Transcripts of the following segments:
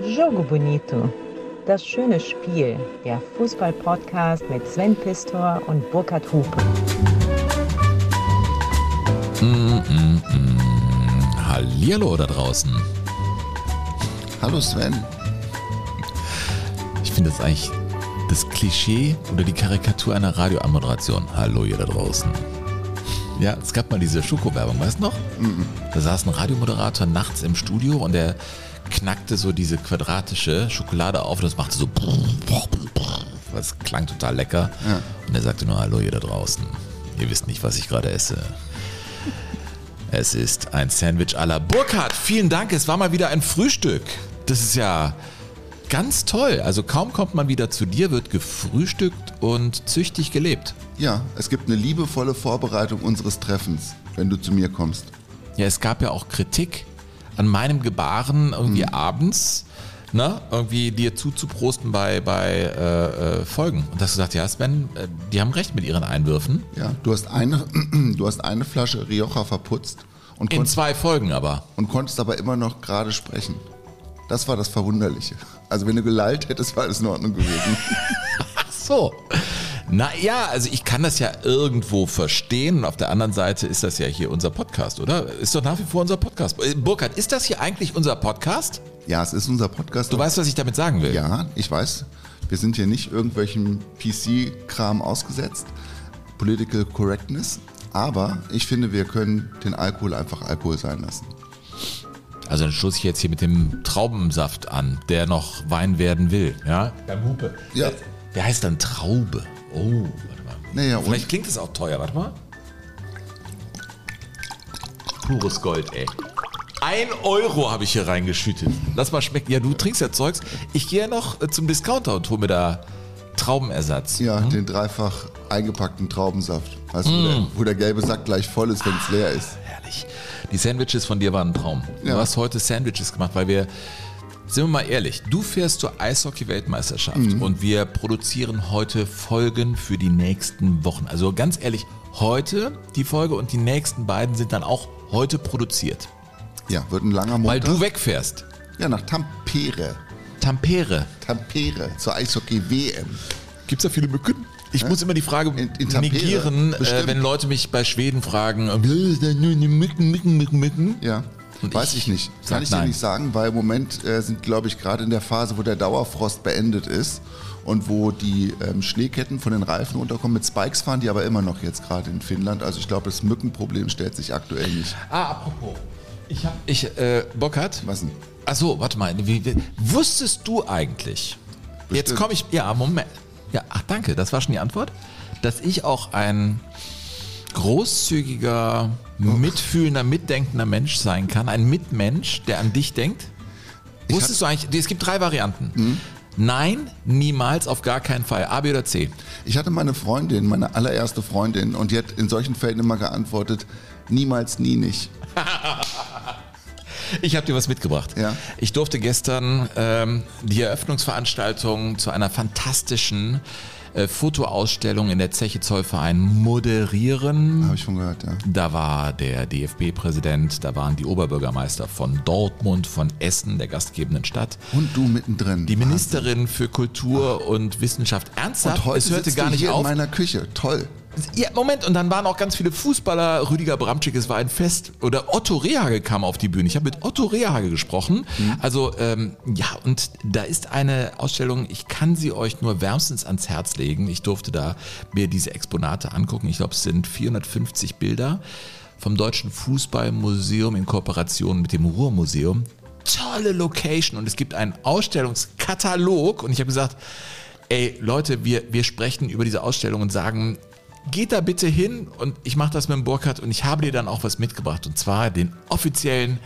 Jogo Bonito. Das schöne Spiel. Der Fußball-Podcast mit Sven Pistor und Burkhard Hupe. Mm, mm, mm. Hallihallo da draußen. Hallo Sven. Ich finde das eigentlich das Klischee oder die Karikatur einer Radioanmoderation. Hallo ihr da draußen. Ja, es gab mal diese Schoko-Werbung, weißt du noch? Da saß ein Radiomoderator nachts im Studio und der knackte so diese quadratische Schokolade auf und das machte so. Das klang total lecker. Und er sagte nur Hallo ihr da draußen. Ihr wisst nicht, was ich gerade esse. Es ist ein Sandwich à la Burkhardt. Vielen Dank, es war mal wieder ein Frühstück. Das ist ja ganz toll. Also kaum kommt man wieder zu dir, wird gefrühstückt und züchtig gelebt. Ja, es gibt eine liebevolle Vorbereitung unseres Treffens, wenn du zu mir kommst. Ja, es gab ja auch Kritik an meinem Gebaren irgendwie abends, ne, irgendwie dir zuzuprosten bei, bei äh, äh, Folgen. Und hast gesagt, ja, Sven, äh, die haben recht mit ihren Einwürfen. Ja, du hast eine, du hast eine Flasche Rioja verputzt und, In konntest, zwei Folgen aber. und konntest aber immer noch gerade sprechen. Das war das Verwunderliche. Also wenn du gelallt hättest, war alles in Ordnung gewesen. Ach so. Naja, also ich kann das ja irgendwo verstehen. Und auf der anderen Seite ist das ja hier unser Podcast, oder? Ist doch nach wie vor unser Podcast. Äh, Burkhard, ist das hier eigentlich unser Podcast? ja, es ist unser Podcast. Du weißt, was ich damit sagen will. Ja, ich weiß. Wir sind hier nicht irgendwelchem PC-Kram ausgesetzt. Political Correctness. Aber ich finde, wir können den Alkohol einfach Alkohol sein lassen. Also dann stoße ich jetzt hier mit dem Traubensaft an, der noch Wein werden will. Ja? Beim Hupe. Ja. Der heißt dann Traube. Oh, warte mal. Naja, und- Vielleicht klingt es auch teuer, warte mal. Pures Gold, ey. Ein Euro habe ich hier reingeschüttet. Lass mal schmecken. Ja, du trinkst ja Zeugs. Ich gehe noch äh, zum Discounter und hole mir da Traubenersatz. Ja, den dreifach eingepackten Traubensaft. Weißt du, wo, der, wo der gelbe Sack gleich voll ist, wenn es leer ist. Herrlich. Die Sandwiches von dir waren ein Traum. Du Ja. hast heute Sandwiches gemacht, weil wir, sind wir mal ehrlich, du fährst zur Eishockey-Weltmeisterschaft und wir produzieren heute Folgen für die nächsten Wochen. Also ganz ehrlich, heute die Folge und die nächsten beiden sind dann auch heute produziert. Ja, wird ein langer Weil Montag. du wegfährst. ja, nach Tampere. Tampere. Tampere zur Eishockey-WM. Gibt es da viele Mücken? Ich muss immer die Frage In- in Tampere, negieren, äh, wenn Leute mich bei Schweden fragen, äh, ist da nur die Mücken, Mücken, Mücken, Mücken. Ja, Und weiß ich ich, nicht. sag Kann ich dir nein. nicht sagen, weil im Moment äh, sind, glaube ich, gerade in der Phase, wo der Dauerfrost beendet ist und wo die ähm, Schneeketten von den Reifen runterkommen. Mit Spikes fahren die aber immer noch jetzt gerade in Finnland. Also ich glaube, das Mückenproblem stellt sich aktuell nicht. Ah, apropos. Ich hab. Ich, äh, Bockert? Was denn? Achso, warte mal. Wie, wie, wusstest du eigentlich? Jetzt Bestimmt. komme ich. Ja, Moment. Ja, ach, danke. Das war schon die Antwort. Dass ich auch ein großzügiger, mitfühlender, mitdenkender Mensch sein kann. Ein Mitmensch, der an dich denkt. Wusstest du eigentlich? Es gibt drei Varianten. Nein, niemals, auf gar keinen Fall. A, B oder C. Ich hatte meine Freundin, meine allererste Freundin, und die hat in solchen Fällen immer geantwortet, niemals, nie nicht. Ich habe dir was mitgebracht. Ja. Ich durfte gestern ähm, die Eröffnungsveranstaltung zu einer fantastischen äh, Fotoausstellung in der Zeche Zollverein moderieren. Habe ich schon gehört, ja. Da war der DFB-Präsident, da waren die Oberbürgermeister von Dortmund, von Essen, der gastgebenden Stadt. Und du mittendrin. Die Ministerin für Kultur und Wissenschaft. Ernsthaft? Und heute es hörte gar nicht hier auf. in meiner Küche. Toll. Ja, Moment, und dann waren auch ganz viele Fußballer. Rüdiger Bramczyk, es war ein Fest. Oder Otto Rehage kam auf die Bühne. Ich habe mit Otto Rehage gesprochen. Also, ähm, ja, und da ist eine Ausstellung, ich kann sie euch nur wärmstens ans Herz legen. Ich durfte da mir diese Exponate angucken. Ich glaube, es sind 450 Bilder vom Deutschen Fußballmuseum in Kooperation mit dem Ruhrmuseum. Tolle Location und es gibt einen Ausstellungskatalog und ich habe gesagt, ey Leute, wir, wir sprechen über diese Ausstellung und sagen, geht da bitte hin und ich mache das mit dem Burkhardt und ich habe dir dann auch was mitgebracht und zwar den offiziellen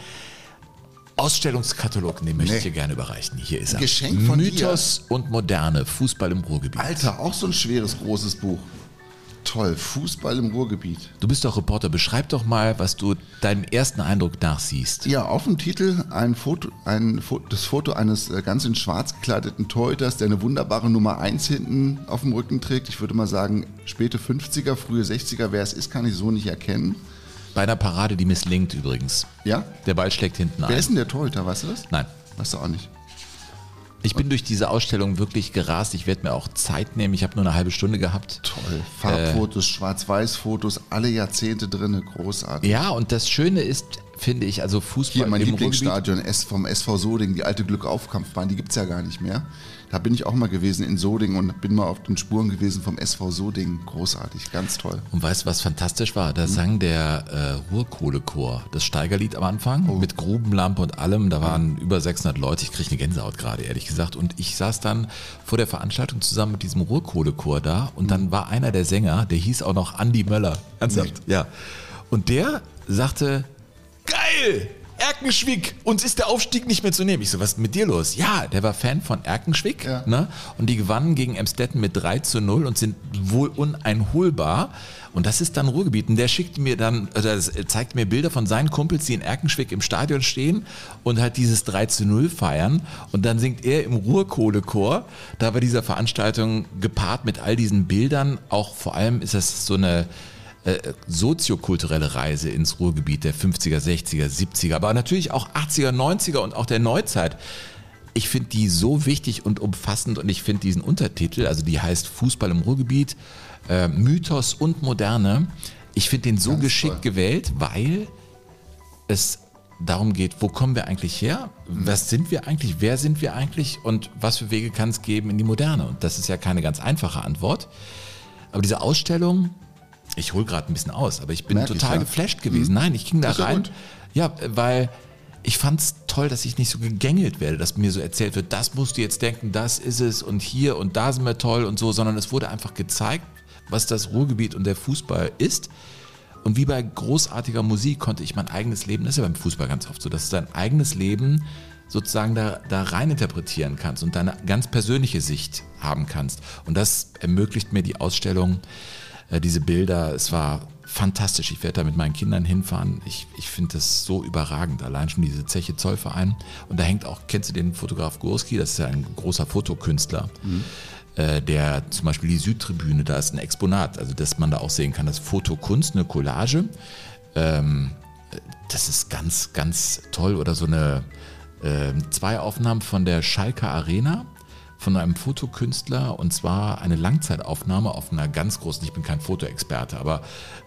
Ausstellungskatalog, den möchte ich Nee. dir gerne überreichen. Hier ist er. Geschenk von Mythos und Moderne, Fußball im Ruhrgebiet. Alter, auch so ein schweres, großes Buch. Toll, Fußball im Ruhrgebiet. Du bist doch Reporter, beschreib doch mal, was du deinem ersten Eindruck nachsiehst. Ja, auf dem Titel ein Foto, ein, Fo- das Foto eines äh, ganz in schwarz gekleideten Torhüters, der eine wunderbare Nummer 1 hinten auf dem Rücken trägt. Ich würde mal sagen, späte 50er, frühe 60er, wer es ist, kann ich so nicht erkennen. Bei einer Parade, die misslingt übrigens. Ja? Der Ball schlägt hinten Wer ein. ist denn der Torhüter, weißt du das? Nein. Weißt du auch nicht. Ich bin durch diese Ausstellung wirklich gerast. Ich werde mir auch Zeit nehmen. Ich habe nur eine halbe Stunde gehabt. Toll. Farbfotos, Schwarz-Weiß-Fotos, alle Jahrzehnte drin, großartig. Ja, und das Schöne ist, finde ich, also Fußball Hier mein Lieblingsstadion S vom SV Soding, die alte Glückaufkampfbahn, die gibt es ja gar nicht mehr. Da bin ich auch mal gewesen in Soding und bin mal auf den Spuren gewesen vom SV Soding. Großartig, ganz toll. Und weißt du, was fantastisch war? Da sang der äh, Ruhrkohlechor das Steigerlied am Anfang mit Grubenlampe und allem. Da waren über 600 Leute. Ich kriege eine Gänsehaut gerade, ehrlich gesagt. Und ich saß dann vor der Veranstaltung zusammen mit diesem Ruhrkohlechor da. Und dann war einer der Sänger, der hieß auch noch Andy Möller. Ernsthaft? Ja. Und der sagte, geil! Erkenschwick, uns ist der Aufstieg nicht mehr zu nehmen. Ich so, was ist mit dir los? Ja, der war Fan von Erkenschwick Ja. ne? und die gewannen gegen Emstetten mit 3 zu 0 und sind wohl uneinholbar. Und das ist dann Ruhrgebiet. Und der schickt mir dann, das zeigt mir Bilder von seinen Kumpels, die in Erkenschwick im Stadion stehen und halt dieses 3 zu 0 feiern. Und dann singt er im Ruhrkohlechor, da bei dieser Veranstaltung gepaart mit all diesen Bildern. Auch vor allem ist das so eine äh, soziokulturelle Reise ins Ruhrgebiet der 50er, 60er, 70er, aber natürlich auch 80er, 90er und auch der Neuzeit. Ich finde die so wichtig und umfassend und ich finde diesen Untertitel, also die heißt Fußball im Ruhrgebiet, äh, Mythos und Moderne, ich finde den so Ganz geschickt toll. gewählt, weil es darum geht, wo kommen wir eigentlich her? Was sind wir eigentlich? Wer sind wir eigentlich? Und was für Wege kann es geben in die Moderne? Und das ist ja keine ganz einfache Antwort. Aber diese Ausstellung, ich hole gerade ein bisschen aus, aber ich bin Merk ich, total ja. geflasht gewesen. Nein, ich ging da Ist ja rein. gut. Ja, weil ich fand es toll, dass ich nicht so gegängelt werde, dass mir so erzählt wird, das musst du jetzt denken, das ist es und hier und da sind wir toll und so, sondern es wurde einfach gezeigt, was das Ruhrgebiet und der Fußball ist. Und wie bei großartiger Musik konnte ich mein eigenes Leben, das ist ja beim Fußball ganz oft so, dass du dein eigenes Leben sozusagen da, da rein interpretieren kannst und deine ganz persönliche Sicht haben kannst. Und das ermöglicht mir die Ausstellung, diese Bilder. Es war fantastisch. Ich werde da mit meinen Kindern hinfahren. Ich, ich finde das so überragend. Allein schon diese Zeche Zollverein. Und da hängt auch, kennst du den Fotograf Gurski? Das ist ja ein großer Fotokünstler. Äh, der zum Beispiel die Südtribüne, da ist ein Exponat, also dass man da auch sehen kann, das Fotokunst, eine Collage. Ähm, das ist ganz, ganz toll. Oder so eine ähm, zwei Aufnahmen von der Schalker Arena von einem Fotokünstler und zwar eine Langzeitaufnahme auf einer ganz großen, ich bin kein Fotoexperte, aber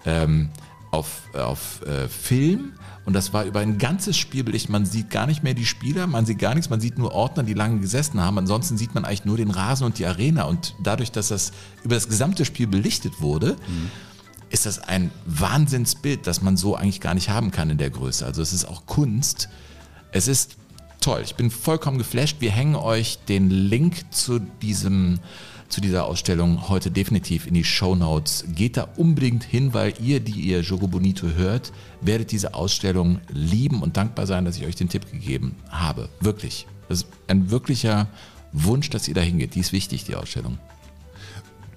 ähm, auf, auf äh, Film und das war über ein ganzes Spiel belichtet. Man sieht gar nicht mehr die Spieler, man sieht gar nichts, man sieht nur Ordner, die lange gesessen haben. Ansonsten sieht man eigentlich nur den Rasen und die Arena und dadurch, dass das über das gesamte Spiel belichtet wurde, ist das ein Wahnsinnsbild, das man so eigentlich gar nicht haben kann in der Größe. Also es ist auch Kunst. Es ist toll. Ich bin vollkommen geflasht. Wir hängen euch den Link zu diesem zu dieser Ausstellung heute definitiv in die Show Notes. Geht da unbedingt hin, weil ihr, die ihr Jogo Bonito hört, werdet diese Ausstellung lieben und dankbar sein, dass ich euch den Tipp gegeben habe. Wirklich. Das ist ein wirklicher Wunsch, dass ihr da hingeht. Die ist wichtig, die Ausstellung.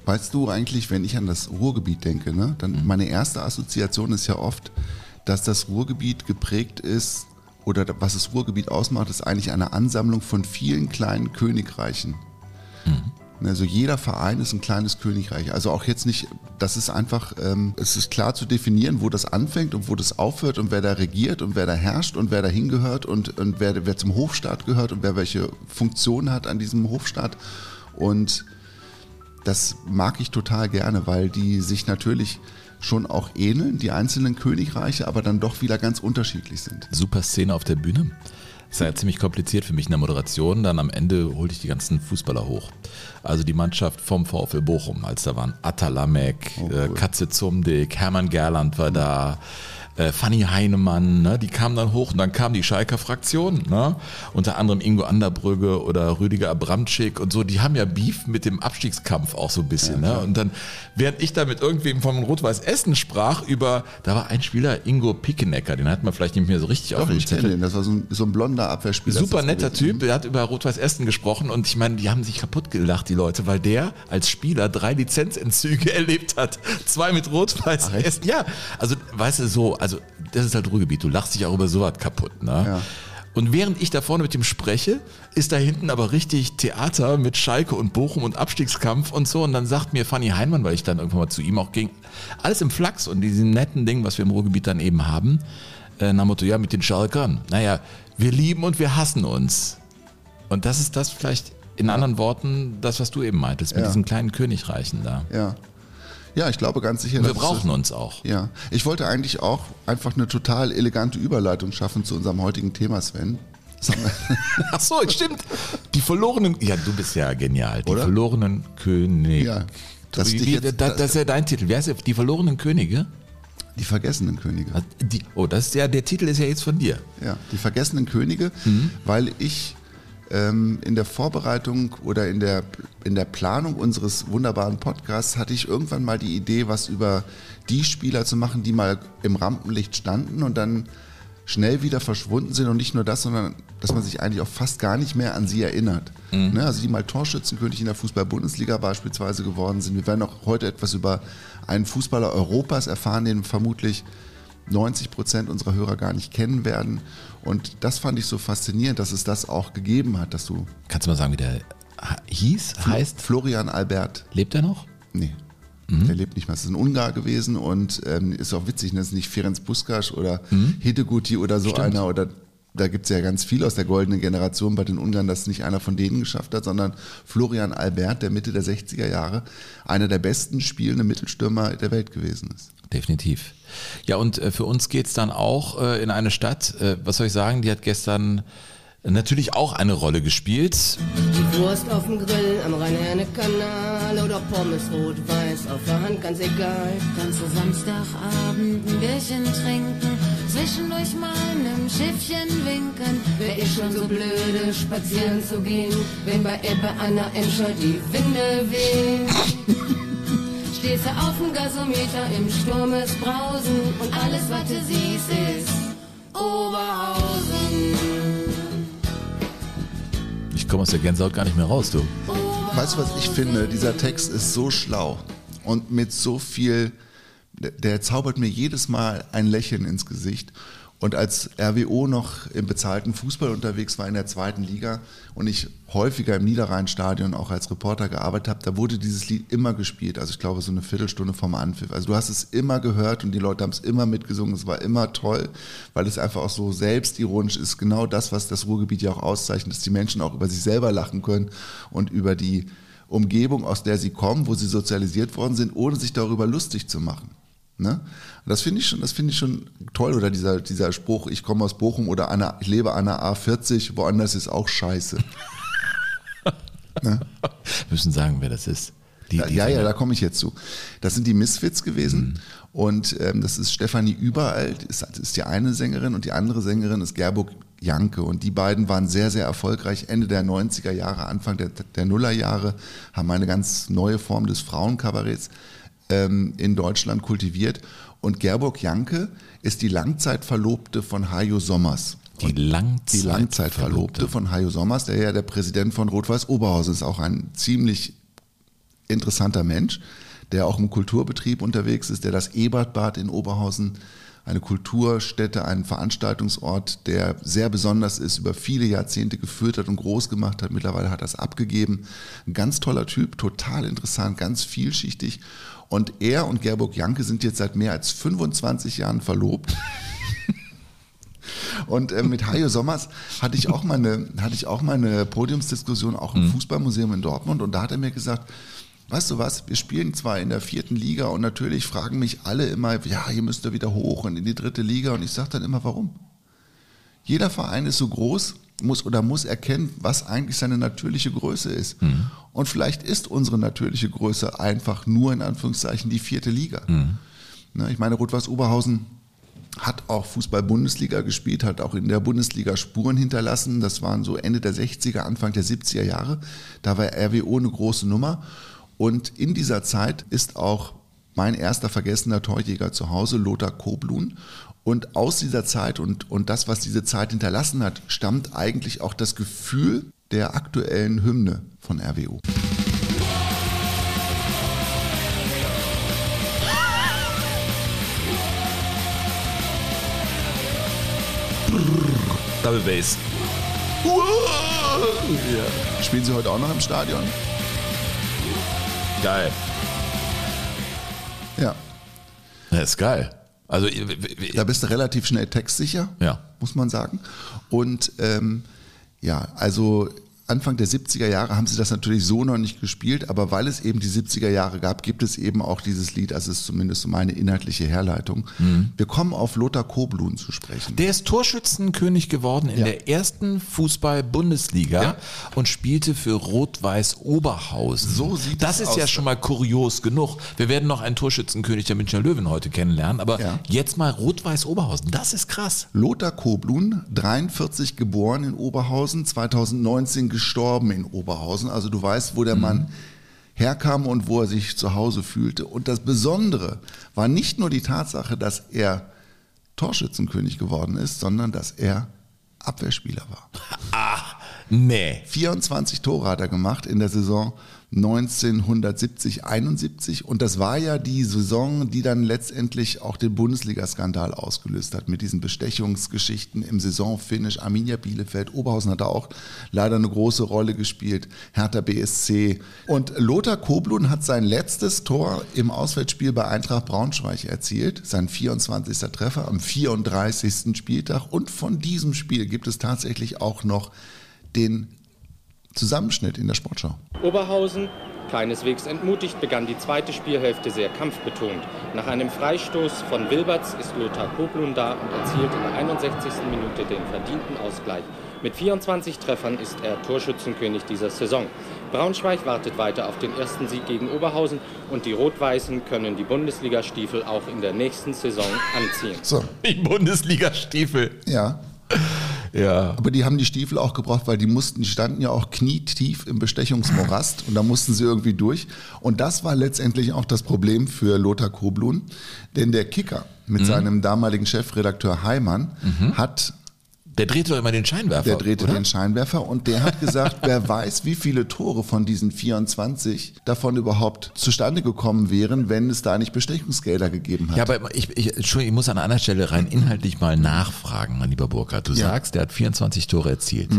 Weißt du eigentlich, wenn ich an das Ruhrgebiet denke, ne, dann meine erste Assoziation ist ja oft, dass das Ruhrgebiet geprägt ist oder was das Ruhrgebiet ausmacht, ist eigentlich eine Ansammlung von vielen kleinen Königreichen. Also jeder Verein ist ein kleines Königreich. Also auch jetzt nicht, das ist einfach, ähm, es ist klar zu definieren, wo das anfängt und wo das aufhört und wer da regiert und wer da herrscht und wer da hingehört und, und wer, wer zum Hofstaat gehört und wer welche Funktion hat an diesem Hofstaat. Und das mag ich total gerne, weil die sich natürlich schon auch ähneln, die einzelnen Königreiche, aber dann doch wieder ganz unterschiedlich sind. super Szene auf der Bühne. Das war ja ziemlich kompliziert für mich in der Moderation. Dann am Ende holte ich die ganzen Fußballer hoch. Also die Mannschaft vom VfL Bochum, als da waren Atalamek, Oh, äh, cool. Katze Zumdick, Hermann Gerland war da, äh, Fanny Heinemann, ne, die kamen dann hoch und dann kam die Schalker Fraktion, ne, unter anderem Ingo Anderbrügge oder Rüdiger Abramczyk und so, die haben ja Beef mit dem Abstiegskampf auch so ein bisschen, ne, und dann, während ich da mit irgendwem von Rot-Weiß Essen sprach über, da war ein Spieler, Ingo Pickenecker, den hat man vielleicht nicht mehr so richtig auf dem Zettel. den, das war so ein, so ein blonder Abwehrspieler. Super netter. Typ, der hat über Rot-Weiß Essen gesprochen und ich meine, die haben sich kaputt gelacht, die Leute, weil der als Spieler drei Lizenzentzüge erlebt hat. Zwei mit Rot-Weiß? Essen. Ja, also weißt du so, also das ist halt Ruhrgebiet, du lachst dich auch über sowas kaputt, ne? Ja. Und während ich da vorne mit ihm spreche, ist da hinten aber richtig Theater mit Schalke und Bochum und Abstiegskampf und so. Und dann sagt mir Fanny Heinmann, weil ich dann irgendwann mal zu ihm auch ging, alles im Flachs und diesem netten Ding, was wir im Ruhrgebiet dann eben haben, äh, nach Motto, ja, mit den Schalkern. Naja, wir lieben und wir hassen uns. Und das ist das vielleicht in anderen Worten, das, was du eben meintest, mit Ja. diesen kleinen Königreichen da. Ja. Ja, ich glaube ganz sicher. Und wir brauchen es- uns auch. Ja, ich wollte eigentlich auch einfach eine total elegante Überleitung schaffen zu unserem heutigen Thema, Sven. Das Ach so, stimmt. Die verlorenen, ja, du bist ja genial. Die Oder? verlorenen Könige. Ja, dass Wie, wie, jetzt- das, das ist ja dein Titel. Wer ist? Die verlorenen Könige? Die vergessenen Könige. Die, oh, das ist ja, der Titel ist ja jetzt von dir. Ja, die vergessenen Könige, weil ich ähm, in der Vorbereitung oder in der, in der Planung unseres wunderbaren Podcasts hatte ich irgendwann mal die Idee, was über die Spieler zu machen, die mal im Rampenlicht standen und dann schnell wieder verschwunden sind und nicht nur das, sondern dass man sich eigentlich auch fast gar nicht mehr an sie erinnert. Ne, also die mal Torschützenkönig in der Fußball-Bundesliga beispielsweise geworden sind. Wir werden auch heute etwas über einen Fußballer Europas erfahren, den vermutlich 90 Prozent unserer Hörer gar nicht kennen werden. Und das fand ich so faszinierend, dass es das auch gegeben hat, dass du Kannst du mal sagen, wie der hieß, heißt? Florian Albert, Lebt er noch? nee, der lebt nicht mehr. Es ist ein Ungar gewesen und ähm, ist auch witzig, ne? das ist nicht Ferenc Puskas oder Hiddeguti oder so Stimmt. einer oder da gibt es ja ganz viel aus der goldenen Generation bei den Ungarn, dass nicht einer von denen geschafft hat, sondern Florian Albert, der Mitte der 60er Jahre einer der besten spielenden Mittelstürmer der Welt gewesen ist. Definitiv. Ja, und äh, für uns geht's dann auch äh, in eine Stadt, äh, was soll ich sagen, die hat gestern natürlich auch eine Rolle gespielt. Die Wurst auf dem Grill am Rhein-Herne-Kanal oder Pommes rot-weiß auf der Hand, ganz egal. Kannst du Samstagabend ein Bierchen trinken, zwischendurch mal einem Schiffchen winken. Wär ich schon so blöde, spazieren zu gehen, wenn bei Ebbe an der Emscher die Winde wehen. Stehst du auf dem Gasometer im Sturm ist Brausen und alles, was du siehst, ist Oberhausen. Ich komme aus der Gänsehaut gar nicht mehr raus, du. Weißt du, was ich finde? Dieser Text ist so schlau und mit so viel, der, der zaubert mir jedes Mal ein Lächeln ins Gesicht. Und als RWO noch im bezahlten Fußball unterwegs war in der zweiten Liga und ich häufiger im Niederrheinstadion auch als Reporter gearbeitet habe, da wurde dieses Lied immer gespielt. Also ich glaube so eine Viertelstunde vom Anpfiff. Also du hast es immer gehört und die Leute haben es immer mitgesungen. Es war immer toll, weil es einfach auch so selbstironisch ist. Genau das, was das Ruhrgebiet ja auch auszeichnet, dass die Menschen auch über sich selber lachen können und über die Umgebung, aus der sie kommen, wo sie sozialisiert worden sind, ohne sich darüber lustig zu machen. Ne? Das finde ich schon, das finde ich schon toll. Oder dieser, dieser Spruch, ich komme aus Bochum oder an der, ich lebe an der A40, woanders ist auch scheiße. Wir müssen sagen, wer das ist. Die, Ja, die ja, ja, da komme ich jetzt zu. Das sind die Misfits gewesen. Und ähm, das ist Stefanie Überall, ist, ist die eine Sängerin und die andere Sängerin ist Gerburg Janke. Und die beiden waren sehr, sehr erfolgreich. Ende der 90er Jahre, Anfang der, der Nullerjahre haben eine ganz neue Form des Frauenkabaretts ähm, in Deutschland kultiviert. Und Gerburg Janke ist die Langzeitverlobte von Hajo Sommers. Die Langzeit Die Langzeitverlobte von Hajo Sommers, der ja der Präsident von Rot-Weiß Oberhausen ist, auch ein ziemlich interessanter Mensch, der auch im Kulturbetrieb unterwegs ist, der das Ebertbad in Oberhausen, eine Kulturstätte, ein Veranstaltungsort, der sehr besonders ist, über viele Jahrzehnte geführt hat und groß gemacht hat. Mittlerweile hat er es abgegeben. Ein ganz toller Typ, total interessant, ganz vielschichtig. Und er und Gerburg Janke sind jetzt seit mehr als 25 Jahren verlobt. Und äh, mit Hajo Sommers hatte ich auch mal eine, hatte ich auch mal eine Podiumsdiskussion auch im Fußballmuseum in Dortmund und da hat er mir gesagt, weißt du was, wir spielen zwar in der vierten Liga und natürlich fragen mich alle immer, ja, hier müsst ihr wieder hoch und in die dritte Liga und ich sage dann immer, warum? Jeder Verein ist so groß, muss oder muss erkennen, was eigentlich seine natürliche Größe ist. Und vielleicht ist unsere natürliche Größe einfach nur in Anführungszeichen die vierte Liga. Ne, ich meine, Rot-Weiß Oberhausen hat auch Fußball-Bundesliga gespielt, hat auch in der Bundesliga Spuren hinterlassen. Das waren so Ende der 60er, Anfang der 70er Jahre. Da war RWO eine große Nummer. Und in dieser Zeit ist auch mein erster vergessener Torjäger zu Hause, Lothar Koblun. Und aus dieser Zeit und, und das, was diese Zeit hinterlassen hat, stammt eigentlich auch das Gefühl der aktuellen Hymne von RWO. Double Bass. Spielen Sie heute auch noch im Stadion? Geil. Ja. Das ist geil. Also, w- Da bist du relativ schnell textsicher, Ja. muss man sagen. Und ähm, ja, also Anfang der 70er Jahre haben sie das natürlich so noch nicht gespielt, aber weil es eben die 70er Jahre gab, gibt es eben auch dieses Lied, das ist zumindest so meine inhaltliche Herleitung. Wir kommen auf Lothar Koblun zu sprechen. Der ist Torschützenkönig geworden in Ja. der ersten Fußball-Bundesliga Ja. und spielte für Rot-Weiß Oberhausen. So sieht das es ist ja aus. schon mal kurios genug. Wir werden noch einen Torschützenkönig der Münchner Löwen heute kennenlernen, aber Ja. jetzt mal Rot-Weiß Oberhausen. Das ist krass. Lothar Koblun, 43 geboren in Oberhausen, 2019 gestorben in Oberhausen. Also du weißt, wo der Mann herkam und wo er sich zu Hause fühlte. Und das Besondere war nicht nur die Tatsache, dass er Torschützenkönig geworden ist, sondern dass er Abwehrspieler war. Nee. 24 Tore hat er gemacht in der Saison 1970, 71 und das war ja die Saison, die dann letztendlich auch den Bundesliga-Skandal ausgelöst hat mit diesen Bestechungsgeschichten im Saisonfinish. Arminia Bielefeld, Oberhausen hat da auch leider eine große Rolle gespielt, Hertha BSC und Lothar Koblun hat sein letztes Tor im Auswärtsspiel bei Eintracht Braunschweig erzielt, sein 24. Treffer am 34. Spieltag und von diesem Spiel gibt es tatsächlich auch noch den Zusammenschnitt in der Sportschau. Oberhausen, keineswegs entmutigt, begann die zweite Spielhälfte sehr kampfbetont. Nach einem Freistoß von Wilberts ist Lothar Koblun da und erzielt in der 61. Minute den verdienten Ausgleich. Mit 24 Treffern ist er Torschützenkönig dieser Saison. Braunschweig wartet weiter auf den ersten Sieg gegen Oberhausen und die Rot-Weißen können die Bundesligastiefel auch in der nächsten Saison anziehen. So, Die Bundesliga-Stiefel. ja. Ja. Aber die haben die Stiefel auch gebraucht, weil die mussten, die standen ja auch knietief im Bestechungsmorast und da mussten sie irgendwie durch. Und das war letztendlich auch das Problem für Lothar Koblun, denn der Kicker mit seinem damaligen Chefredakteur Heimann hat Der dreht doch immer den Scheinwerfer. Der drehte oder? den Scheinwerfer und der hat gesagt, wer weiß, wie viele Tore von diesen 24 davon überhaupt zustande gekommen wären, wenn es da nicht Bestechungsgelder gegeben hat. Ja, aber ich, ich, Entschuldigung, ich muss an einer Stelle rein inhaltlich mal nachfragen, mein lieber Burkhard. Du Ja. Mhm. sagst, der hat 24 Tore erzielt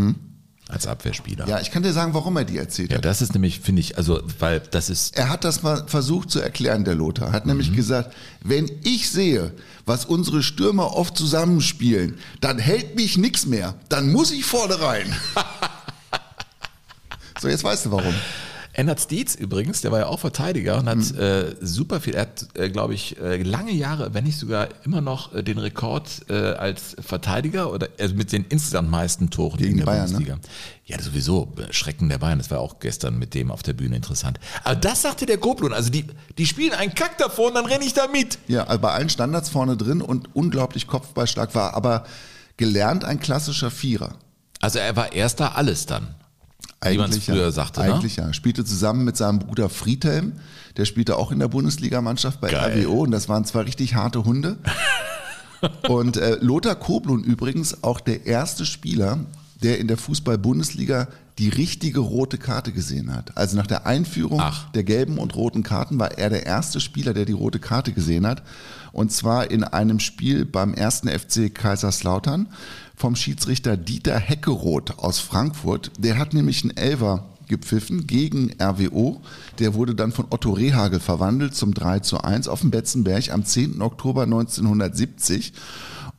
als Abwehrspieler. ja, ich kann dir sagen, warum er die erzählt Ja, hat. das ist nämlich, finde ich, also, weil das ist, Er hat das mal versucht zu erklären, der Lothar. Hat nämlich gesagt, wenn ich sehe, was unsere Stürmer oft zusammenspielen, dann hält mich nichts mehr. Dann muss ich vorne rein. so, jetzt weißt du warum. Ennard Dietz übrigens, der war ja auch Verteidiger und hat äh, super viel, er hat, äh, glaube ich, äh, lange Jahre, wenn nicht sogar immer noch äh, den Rekord äh, als Verteidiger oder also mit den insgesamt meisten Toren Gegen in der Bayern, ne? Bundesliga. Ja, sowieso, äh, Schrecken der Bayern, das war auch gestern mit dem auf der Bühne interessant. Aber das sagte der Goblun, also die, die spielen einen Kack davor und dann renne ich da mit. Ja, also bei allen Standards vorne drin und unglaublich kopfballstark war, aber gelernt ein klassischer Vierer. Also er war erster alles dann. Wie man es Eigentlich früher ja. sagte, ne? Eigentlich ja. Spielte zusammen mit seinem Bruder Friedhelm. Der spielte auch in der Bundesligamannschaft bei Geil. RWO und das waren zwar richtig harte Hunde. und äh, Lothar Koblun übrigens auch der erste Spieler, der in der Fußball-Bundesliga die richtige rote Karte gesehen hat. Also nach der Einführung Ach. der gelben und roten Karten war er der erste Spieler, der die rote Karte gesehen hat. Und zwar in einem Spiel beim ersten FC Kaiserslautern vom Schiedsrichter Dieter Heckeroth aus Frankfurt. Der hat nämlich einen Elfer gepfiffen gegen RWO. Der wurde dann von Otto Rehagel verwandelt zum 3 zu 1 auf dem Betzenberg am 10. Oktober 1970.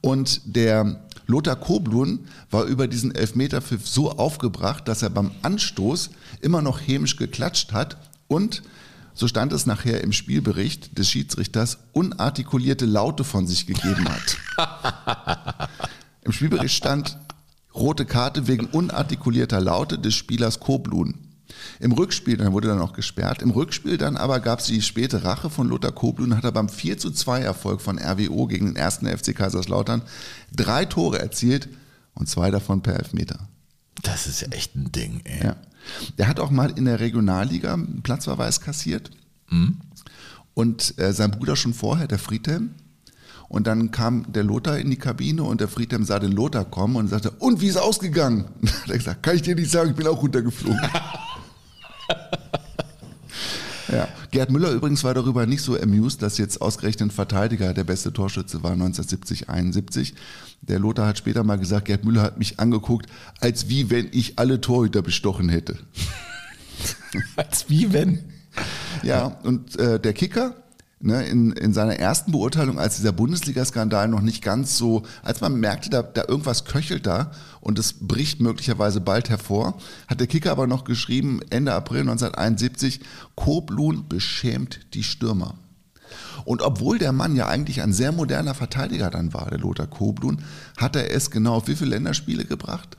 Und der Lothar Koblun war über diesen Elfmeterpfiff so aufgebracht, dass er beim Anstoß immer noch hämisch geklatscht hat und so stand es nachher im Spielbericht des Schiedsrichters, unartikulierte Laute von sich gegeben hat. Im Spielbericht stand rote Karte wegen unartikulierter Laute des Spielers Koblun. Im Rückspiel, dann wurde er noch gesperrt, im Rückspiel dann aber gab es die späte Rache von Lothar Koblun, hat er beim 4 zu 2 Erfolg von RWO gegen den ersten FC Kaiserslautern drei Tore erzielt und zwei davon per Elfmeter. Das ist ja echt ein Ding, ey. Ja. Der hat auch mal in der Regionalliga einen Platzverweis kassiert. Und äh, sein Bruder schon vorher, der Friedhelm. Und dann kam der Lothar in die Kabine und der Friedhelm sah den Lothar kommen und sagte, und wie ist ausgegangen? Und dann hat er gesagt, kann ich dir nicht sagen, ich bin auch runtergeflogen. ja. Gerd Müller übrigens war darüber nicht so amused, dass jetzt ausgerechnet ein Verteidiger der beste Torschütze war 1970, 71. Der Lothar hat später mal gesagt, Gerd Müller hat mich angeguckt, als wie wenn ich alle Torhüter bestochen hätte. Als wie wenn. Ja, und äh, der Kicker, ne, in, in seiner ersten Beurteilung, als dieser Bundesliga-Skandal noch nicht ganz so, als man merkte, da, da irgendwas köchelt da und es bricht möglicherweise bald hervor, hat der Kicker aber noch geschrieben, Ende April 1971, Koblun beschämt die Stürmer. Und obwohl der Mann ja eigentlich ein sehr moderner Verteidiger dann war, der Lothar Koblun, hat er es genau auf wie viele Länderspiele gebracht?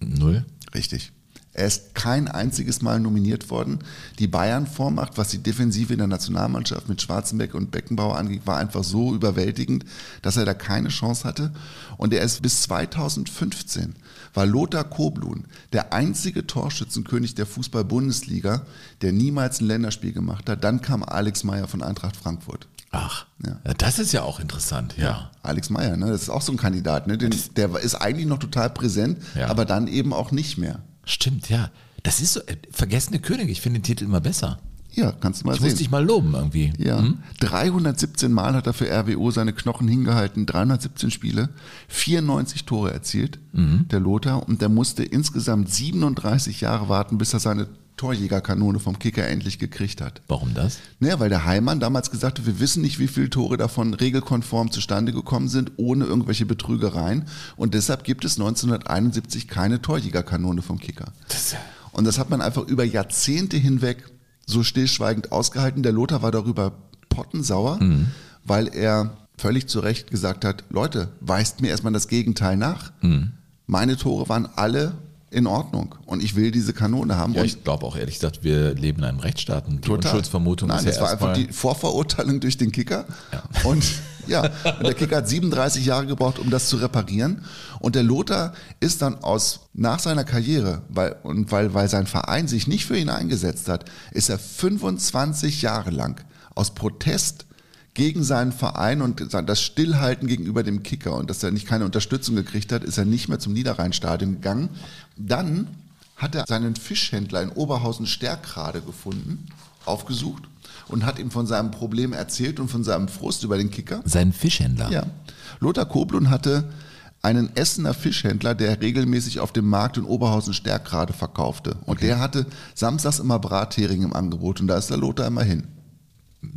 Null. Richtig. Er ist kein einziges Mal nominiert worden. Die Bayern-Vormacht, was die Defensive in der Nationalmannschaft mit Schwarzenbeck und Beckenbauer angeht, war einfach so überwältigend, dass er da keine Chance hatte. Und er ist bis 2015 war Lothar Koblun der einzige Torschützenkönig der Fußball-Bundesliga, der niemals ein Länderspiel gemacht hat. Dann kam Alex Meyer von Eintracht Frankfurt. Ach, ja. das ist ja auch interessant, ja. Alex Meyer, ne? das ist auch so ein Kandidat. Ne? Den, der ist eigentlich noch total präsent, Ja. aber dann eben auch nicht mehr. Stimmt, ja. Das ist so, äh, vergessene König, ich finde den Titel immer besser. Ja, kannst du mal Ich muss sehen. dich mal loben irgendwie. Ja, Hm? 317 Mal hat er für RWO seine Knochen hingehalten, 317 Spiele, 94 Tore erzielt, Mhm. der Lothar, und der musste insgesamt 37 Jahre warten, bis er seine Torjägerkanone vom Kicker endlich gekriegt hat. Warum das? Naja, weil der Heimann damals gesagt hat, wir wissen nicht, wie viele Tore davon regelkonform zustande gekommen sind, ohne irgendwelche Betrügereien. Und deshalb gibt es 1971 keine Torjägerkanone vom Kicker. Das, Und das hat man einfach über Jahrzehnte hinweg so stillschweigend ausgehalten. Der Lothar war darüber pottensauer, weil er völlig zu Recht gesagt hat, Leute, weist mir erstmal das Gegenteil nach. Meine Tore waren alle in Ordnung und ich will diese Kanone haben. ja, ich glaube auch ehrlich gesagt, wir leben in einem Rechtsstaat und die Total. Unschuldsvermutung Nein, ist ja das war einfach die Vorverurteilung durch den Kicker. Und ja, und der Kicker hat 37 Jahre gebraucht, um das zu reparieren. Und der Lothar ist dann aus nach seiner Karriere, weil und weil weil sein Verein sich nicht für ihn eingesetzt hat, ist er 25 Jahre lang aus Protest gegen seinen Verein und das Stillhalten gegenüber dem Kicker und dass er nicht keine Unterstützung gekriegt hat, ist er nicht mehr zum Niederrheinstadion gegangen. Dann hat er seinen Fischhändler in Oberhausen Stärkrade gefunden, aufgesucht und hat ihm von seinem Problem erzählt und von seinem Frust über den Kicker. Sein Fischhändler. Ja. Lothar Koblun hatte einen Essener Fischhändler, der regelmäßig auf dem Markt in Oberhausen Stärkrade verkaufte. Und der hatte samstags immer Brathering im Angebot und da ist der Lothar immer hin.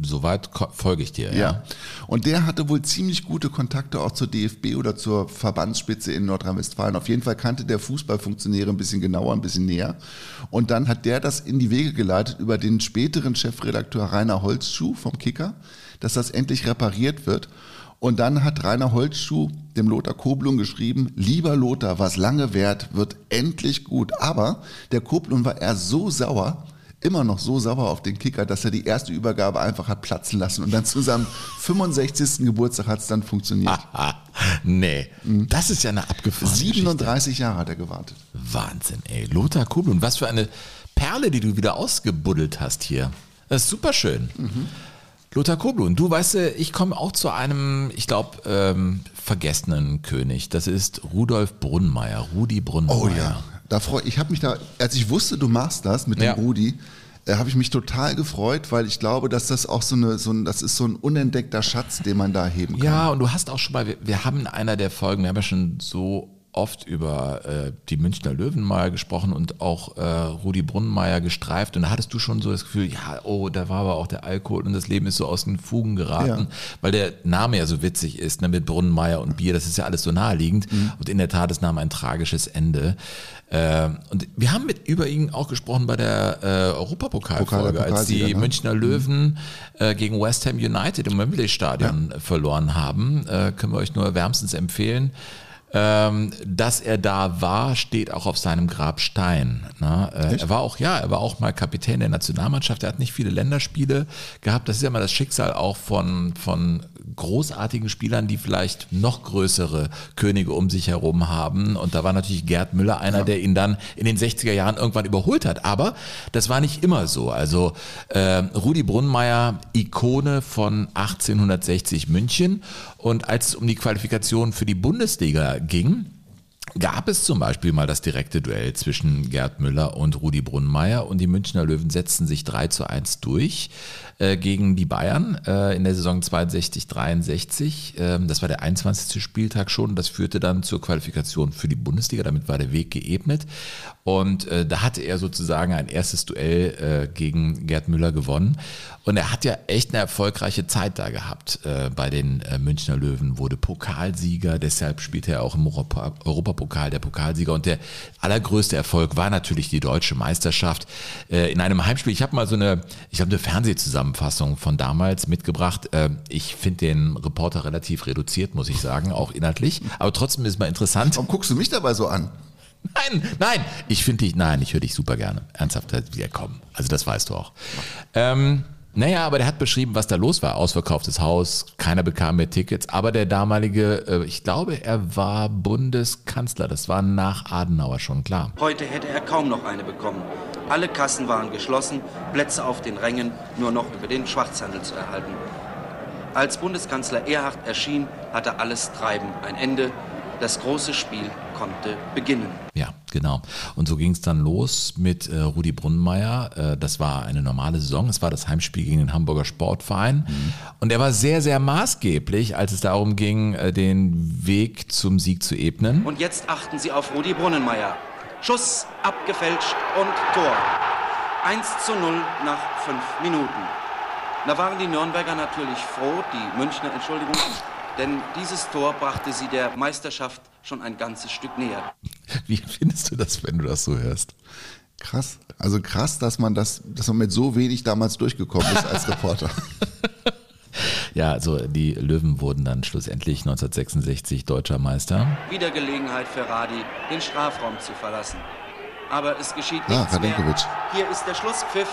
Soweit folge ich dir, ja. Ja. Und der hatte wohl ziemlich gute Kontakte auch zur DFB oder zur Verbandsspitze in Nordrhein-Westfalen. Auf jeden Fall kannte der Fußballfunktionäre ein bisschen genauer, ein bisschen näher. Und dann hat der das in die Wege geleitet über den späteren Chefredakteur Rainer Holzschuh vom Kicker, dass das endlich repariert wird. Und dann hat Rainer Holzschuh dem Lothar Koblun geschrieben, lieber Lothar, was lange währt, wird endlich gut. Aber der Koblun war er so sauer, immer noch so sauer auf den Kicker, dass er die erste Übergabe einfach hat platzen lassen. Und dann zu seinem 65. Geburtstag hat es dann funktioniert. Ah, nee, das ist ja eine abgefahrene Geschichte. 37 Jahre hat er gewartet. Wahnsinn, ey. Lothar Koblun, was für eine Perle, die du wieder ausgebuddelt hast hier. Das ist super schön. Lothar Koblun, du weißt, ich komme auch zu einem, ich glaube, ähm, vergessenen König. Das ist Rudolf Brunnmeier, Rudi Brunnmeier. Oh ja, da freu, ich habe mich da, als ich wusste, du machst das mit Ja. dem Rudi, äh, habe ich mich total gefreut, weil ich glaube, dass das auch so eine, so ein, das ist so ein unentdeckter Schatz, den man da heben kann. Ja, und du hast auch schon mal, wir, wir haben in einer der Folgen, wir haben ja schon so oft über äh, die Münchner Löwen mal gesprochen und auch äh, Rudi Brunnenmeier gestreift und da hattest du schon so das Gefühl, ja, oh, da war aber auch der Alkohol und das Leben ist so aus den Fugen geraten, Ja. weil der Name ja so witzig ist, ne, mit Brunnenmeier und Bier, das ist ja alles so naheliegend und in der Tat, es nahm ein tragisches Ende. Äh, und wir haben mit über ihn auch gesprochen bei der äh, Europapokalfolge, Pokal- als die ne? Münchner Löwen äh, gegen West Ham United im Wembley Stadion verloren haben. Äh, können wir euch nur wärmstens empfehlen. Ähm, dass er da war, steht auch auf seinem Grabstein. Ne? Äh, er war auch, ja, er war auch mal Kapitän der Nationalmannschaft. Er hat nicht viele Länderspiele gehabt. Das ist ja mal das Schicksal auch von, von großartigen Spielern, die vielleicht noch größere Könige um sich herum haben. Und da war natürlich Gerd Müller einer, der ihn dann in den 60er Jahren irgendwann überholt hat. Aber das war nicht immer so. Also äh, Rudi Brunnmeier, Ikone von 1860 München. Und als es um die Qualifikation für die Bundesliga ging, gab es zum Beispiel mal das direkte Duell zwischen Gerd Müller und Rudi Brunnmeier und die Münchner Löwen setzten sich 3 zu 1 durch äh, gegen die Bayern äh, in der Saison 62, 63. Ähm, das war der 21. Spieltag schon. Das führte dann zur Qualifikation für die Bundesliga. Damit war der Weg geebnet. Und äh, da hatte er sozusagen ein erstes Duell äh, gegen Gerd Müller gewonnen. Und er hat ja echt eine erfolgreiche Zeit da gehabt äh, bei den Münchner Löwen, wurde Pokalsieger, deshalb spielte er auch im Europa Europapokal der Pokalsieger. Und der allergrößte Erfolg war natürlich die deutsche Meisterschaft in einem Heimspiel. Ich habe mal so eine, ich habe eine Fernsehzusammenfassung von damals mitgebracht. Äh, ich finde den Reporter relativ reduziert, muss ich sagen, auch inhaltlich. Aber trotzdem ist mal interessant. Warum guckst du mich dabei so an? Nein, nein, ich finde dich, nein, ich höre dich super gerne. Ernsthaft, wir kommen. Also das weißt du auch. Ähm, naja, aber der hat beschrieben, was da los war. Ausverkauftes Haus, keiner bekam mehr Tickets. Aber der damalige, äh, ich glaube, er war Bundeskanzler. Das war nach Adenauer schon klar. Heute hätte er kaum noch eine bekommen. Alle Kassen waren geschlossen, Plätze auf den Rängen nur noch über den Schwarzhandel zu erhalten. Als Bundeskanzler Erhard erschien, hatte alles Treiben ein Ende. Das große Spiel konnte beginnen. Ja, genau. Und so ging es dann los mit äh, Rudi Brunnenmeier. Äh, das war eine normale Saison. Es war das Heimspiel gegen den Hamburger Sportverein. Mhm. Und er war sehr, sehr maßgeblich, als es darum ging, äh, den Weg zum Sieg zu ebnen. Und jetzt achten Sie auf Rudi Brunnenmeier. Schuss abgefälscht und Tor. 1 zu 0 nach fünf Minuten. Da waren die Nürnberger natürlich froh, die Münchner, Entschuldigung, denn dieses Tor brachte sie der Meisterschaft schon ein ganzes Stück näher. Wie findest du das, wenn du das so hörst? Krass. Also krass, dass man das, dass man mit so wenig damals durchgekommen ist als Reporter. ja, also die Löwen wurden dann schlussendlich 1966 deutscher Meister. Wieder Gelegenheit für Radi, den Strafraum zu verlassen. Aber es geschieht Ah, nichts mehr. Hier ist der Schlusspfiff.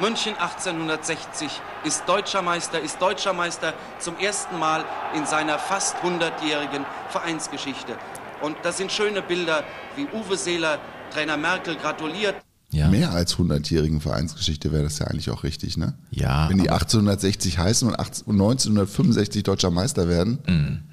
München 1860 ist deutscher Meister, ist deutscher Meister zum ersten Mal in seiner fast 100-jährigen Vereinsgeschichte. Und das sind schöne Bilder, wie Uwe Seeler Trainer Merkel gratuliert. Ja. Mehr als 100-jährigen Vereinsgeschichte wäre das ja eigentlich auch richtig, ne? Ja, Wenn die aber- 1860 heißen und 18 und 1965 deutscher Meister werden,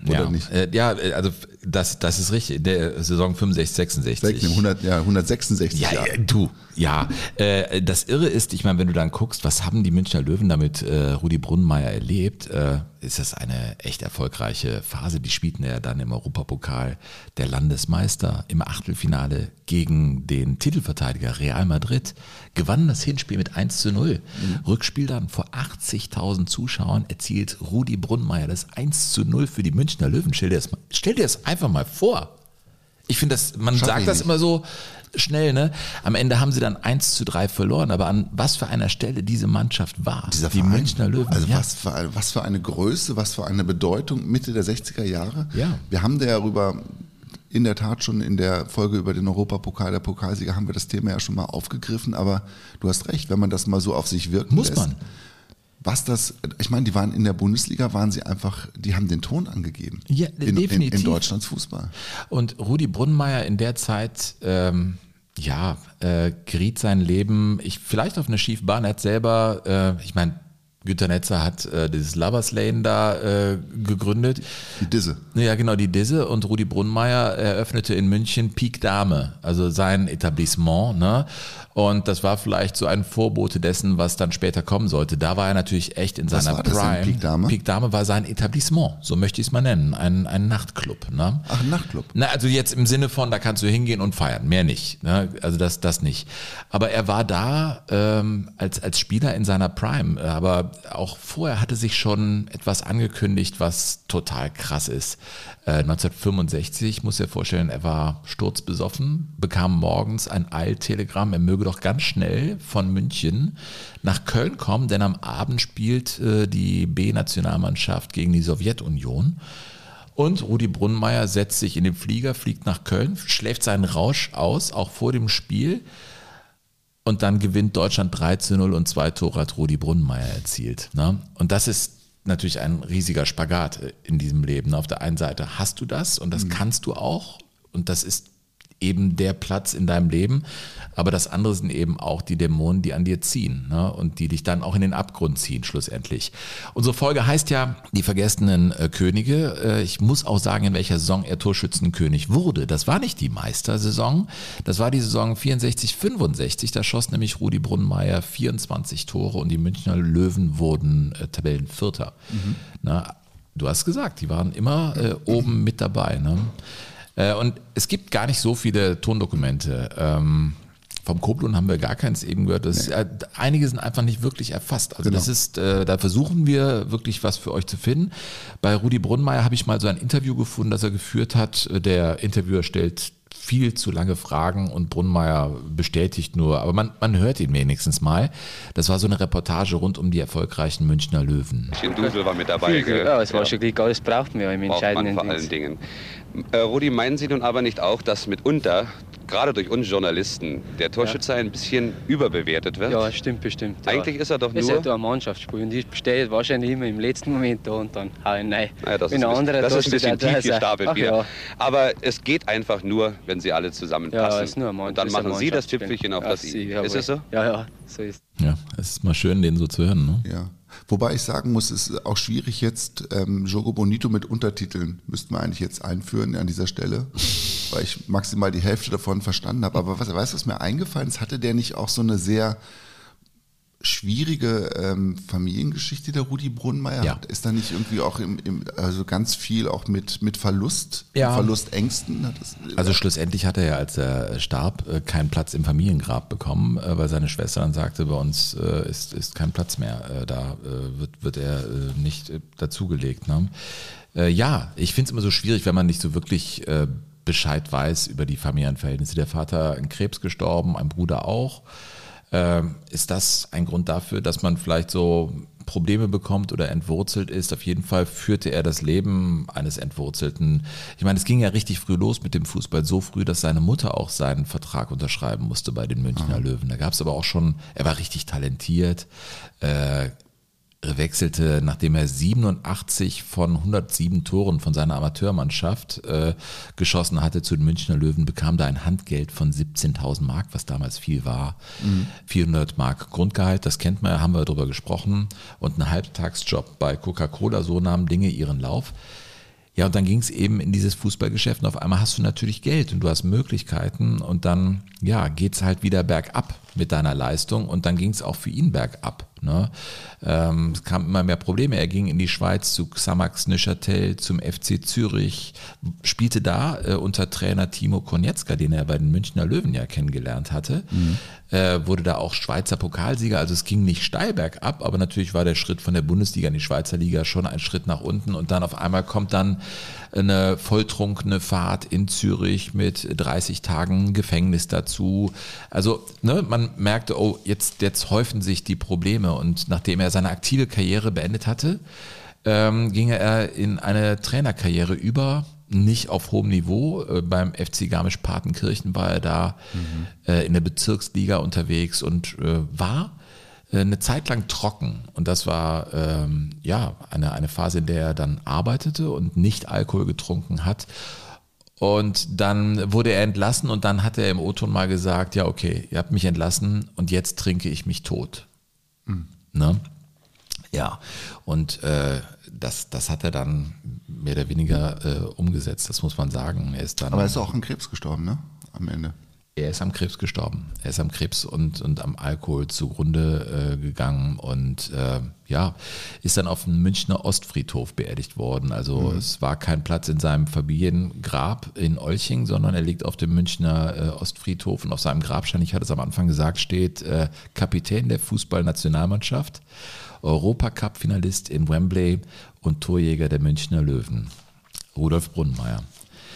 oder ja. nicht? Äh, ja, äh, also das, das ist richtig. Der Saison 65, 66. Weg, nee, 100, ja, 166 Ja, Jahre. ja, du, ja. Äh, das Irre ist, ich meine, wenn du dann guckst, was haben die Münchner Löwen damit äh, Rudi Brunnenmeier erlebt, äh, ist das eine echt erfolgreiche Phase. Die spielten ja dann im Europapokal der Landesmeister im Achtelfinale gegen den Titelverteidiger Real Madrid, gewannen das Hinspiel mit 1 zu 0. Rückspiel dann vor 80.000 Zuschauern erzielt Rudi Brunnenmeier das 1 zu 0 für die Münchner Löwen. Stell dir das, mal- stell dir das einfach mal vor. Ich finde das, man Schaff sagt das nicht. immer so schnell, ne? Am Ende haben sie dann 1 zu 3 verloren, aber an was für einer Stelle diese Mannschaft war. Dieser die Verein, Münchner Löwen. Also ja. was, für, ein- was für eine Größe, was für eine Bedeutung Mitte der 60er Jahre. Ja. Wir haben darüber, in der Tat schon in der Folge über den Europapokal der Pokalsieger haben wir das Thema ja schon mal aufgegriffen, aber du hast recht, wenn man das mal so auf sich wirken Muss lässt. man. Was das, ich meine, die waren in der Bundesliga, waren sie einfach, die haben den Ton angegeben. Ja, in, in, definitiv. in Deutschlands Fußball. Und Rudi Brunnenmeier in der Zeit, ähm, ja, äh, geriet sein Leben, ich, vielleicht auf eine schiefe Bahn. Er hat selber, äh, ich meine, Günter Netzer hat äh, dieses Lovers Lane da äh, gegründet. Die Disse. Ja, genau, die Disse und Rudi Brunnenmeier eröffnete in München Peak Dame, also sein Etablissement, ne? Und das war vielleicht so ein Vorbote dessen, was dann später kommen sollte. Da war er natürlich echt in Was seiner Prime. Peak Dame? Peak Dame war sein Etablissement, so möchte ich es mal nennen, ein, ein Nachtclub, ne? Ach, ein Nachtclub. Na, also jetzt im Sinne von, da kannst du hingehen und feiern, mehr nicht. Ne? Also das, das nicht. Aber er war da ähm, als, als Spieler in seiner Prime. Aber auch vorher hatte sich schon etwas angekündigt, was total krass ist. Äh, 1965, muss er vorstellen, er war sturzbesoffen, bekam morgens ein Eiltelegramm, er möge doch ganz schnell von München nach Köln kommen, denn am Abend spielt äh, die B-Nationalmannschaft gegen die Sowjetunion. Und Rudi Brunnenmeier setzt sich in den Flieger, fliegt nach Köln, schläft seinen Rausch aus, auch vor dem Spiel. Und dann gewinnt Deutschland 3 zu 0 und zwei Tore hat Rudi Brunnenmeier erzielt. Ne? Und das ist natürlich ein riesiger Spagat äh, in diesem Leben. Auf der einen Seite hast du das und das kannst du auch und das ist eben der Platz in deinem Leben. Aber das andere sind eben auch die Dämonen, die an dir ziehen ne? und die dich dann auch in den Abgrund ziehen schlussendlich. Unsere Folge heißt ja Die vergessenen äh, Könige. Äh, ich muss auch sagen, in welcher Saison er Torschützenkönig wurde. Das war nicht die Meistersaison, das war die Saison 64, 65. Da schoss nämlich Rudi Brunnmeier 24 Tore und die Münchner Löwen wurden äh, Tabellenvierter. Mhm. Na, du hast gesagt, die waren immer äh, oben mit dabei. Ne? Äh, und es gibt gar nicht so viele Tondokumente. Ähm, vom Koblun haben wir gar keins eben gehört. Das, nee. äh, einige sind einfach nicht wirklich erfasst. Also genau. das ist, äh, da versuchen wir wirklich was für euch zu finden. Bei Rudi Brunnmeier habe ich mal so ein Interview gefunden, das er geführt hat. Der Interviewer stellt viel zu lange Fragen und Brunnmeier bestätigt nur, aber man, man hört ihn wenigstens mal. Das war so eine Reportage rund um die erfolgreichen Münchner Löwen. Dusel war mit dabei. Ja, es war schon Glück, das braucht man im entscheidenden vor allen Dingen. Äh, Rudi, meinen Sie nun aber nicht auch, dass mitunter gerade durch uns Journalisten der Torschütze ja. ein bisschen überbewertet wird. Ja, stimmt bestimmt. Ja. Eigentlich ist er doch nur... Ist ja ein Mannschaftsspiel und ich stehe wahrscheinlich immer im letzten Moment da und dann hau ich rein. Ja, das, ist, andere das ist ein bisschen tief gestapelt Ach, wieder. Aber es geht einfach nur, wenn sie alle zusammenpassen. Ja, ist nur ein und dann machen Sie das Tüpfelchen auf das I. Ist es so? Ja, ja, so ist Ja, es ist mal schön, den so zu hören. Ne? Ja. Wobei ich sagen muss, es ist auch schwierig jetzt, ähm, Jogo Bonito mit Untertiteln müssten wir eigentlich jetzt einführen an dieser Stelle, weil ich maximal die Hälfte davon verstanden habe. Aber was, weißt du, was mir eingefallen ist? Hatte der nicht auch so eine sehr schwierige ähm, Familiengeschichte der Rudi Brunnmeier ja. hat. Ist da nicht irgendwie auch im, im, also ganz viel auch mit, mit Verlust, ja. Verlustängsten? Das, also schlussendlich hat er ja, als er starb, äh, keinen Platz im Familiengrab bekommen, äh, weil seine Schwester dann sagte, bei uns äh, ist, ist kein Platz mehr. Da wird, wird er nicht dazugelegt. Ne? Ja, ich finde es immer so schwierig, wenn man nicht so wirklich Bescheid weiß über die Familienverhältnisse. Der Vater an Krebs gestorben, ein Bruder auch. Ähm, ist das ein Grund dafür, dass man vielleicht so Probleme bekommt oder entwurzelt ist. Auf jeden Fall führte er das Leben eines Entwurzelten. Ich meine, es ging ja richtig früh los mit dem Fußball, so früh, dass seine Mutter auch seinen Vertrag unterschreiben musste bei den Münchner Löwen. Da gab es aber auch schon, er war richtig talentiert, äh, wechselte, nachdem er 87 von 107 Toren von seiner Amateurmannschaft äh, geschossen hatte zu den Münchner Löwen, bekam da ein Handgeld von 17.000 Mark, was damals viel war. Mhm. 400 Mark Grundgehalt, das kennt man ja, haben wir darüber gesprochen. Und ein Halbtagsjob bei Coca-Cola, so nahmen Dinge ihren Lauf. Ja, und dann ging es eben in dieses Fußballgeschäft und auf einmal hast du natürlich Geld und du hast Möglichkeiten und dann, ja, geht's halt wieder bergab mit deiner Leistung und dann ging es auch für ihn bergab. Ne? Ähm, es kamen immer mehr Probleme. Er ging in die Schweiz zu Xamax Neuchâtel, zum FC Zürich, spielte da äh, unter Trainer Timo Konietzka, den er bei den Münchner Löwen ja kennengelernt hatte, mhm. Äh, wurde da auch Schweizer Pokalsieger. Also es ging nicht steil bergab, aber natürlich war der Schritt von der Bundesliga in die Schweizer Liga schon ein Schritt nach unten und dann auf einmal kommt dann eine volltrunkene Fahrt in Zürich mit 30 Tagen Gefängnis dazu. Also ne, man merkte, oh, jetzt, jetzt häufen sich die Probleme. Und nachdem er seine aktive Karriere beendet hatte, ähm, ging er in eine Trainerkarriere über, nicht auf hohem Niveau. Äh, beim FC Garmisch-Partenkirchen war er da mhm. äh, in der Bezirksliga unterwegs und äh, war eine Zeit lang trocken. Und das war ähm, ja eine, eine Phase, in der er dann arbeitete und nicht Alkohol getrunken hat. Und dann wurde er entlassen und dann hat er im O-Ton mal gesagt, ja, okay, ihr habt mich entlassen und jetzt trinke ich mich tot. Mhm. Ne? Ja, und äh, das, das hat er dann mehr oder weniger äh, umgesetzt, das muss man sagen. Er ist dann, Aber er ist auch an Krebs gestorben, ne? Am Ende. Er ist am Krebs gestorben. Er ist am Krebs und, und am Alkohol zugrunde äh, gegangen und äh, ja, ist dann auf dem Münchner Ostfriedhof beerdigt worden. Also mhm. es war kein Platz in seinem Familiengrab in Olching, sondern er liegt auf dem Münchner äh, Ostfriedhof und auf seinem Grabstein, ich hatte es am Anfang gesagt, steht äh, Kapitän der Fußballnationalmannschaft, Europacup-Finalist in Wembley und Torjäger der Münchner Löwen. Rudolf Brunnmeier.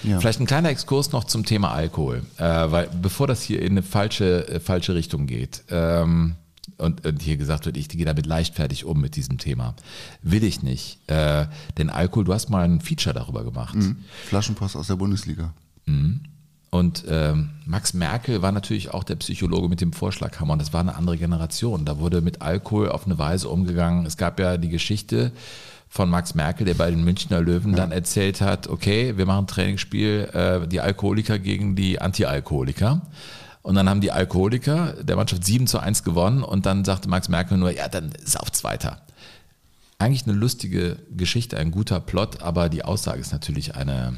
Ja. Vielleicht ein kleiner Exkurs noch zum Thema Alkohol, äh, weil bevor das hier in eine falsche, äh, falsche Richtung geht ähm, und, und, hier gesagt wird, ich gehe damit leichtfertig um mit diesem Thema, will ich nicht. Äh, denn Alkohol, du hast mal ein Feature darüber gemacht. Mhm. Flaschenpost aus der Bundesliga. Mhm. Und ähm, Max Merkel war natürlich auch der Psychologe mit dem Vorschlaghammer und das war eine andere Generation. Da wurde mit Alkohol auf eine Weise umgegangen. Es gab ja die Geschichte, von Max Merkel, der bei den Münchner Löwen ja. dann erzählt hat, okay, wir machen ein Trainingsspiel, äh, die Alkoholiker gegen die Anti-Alkoholiker. Und dann haben die Alkoholiker der Mannschaft 7 zu 1 gewonnen und dann sagte Max Merkel nur, ja, dann ist auf Zweiter. Eigentlich eine lustige Geschichte, ein guter Plot, aber die Aussage ist natürlich eine,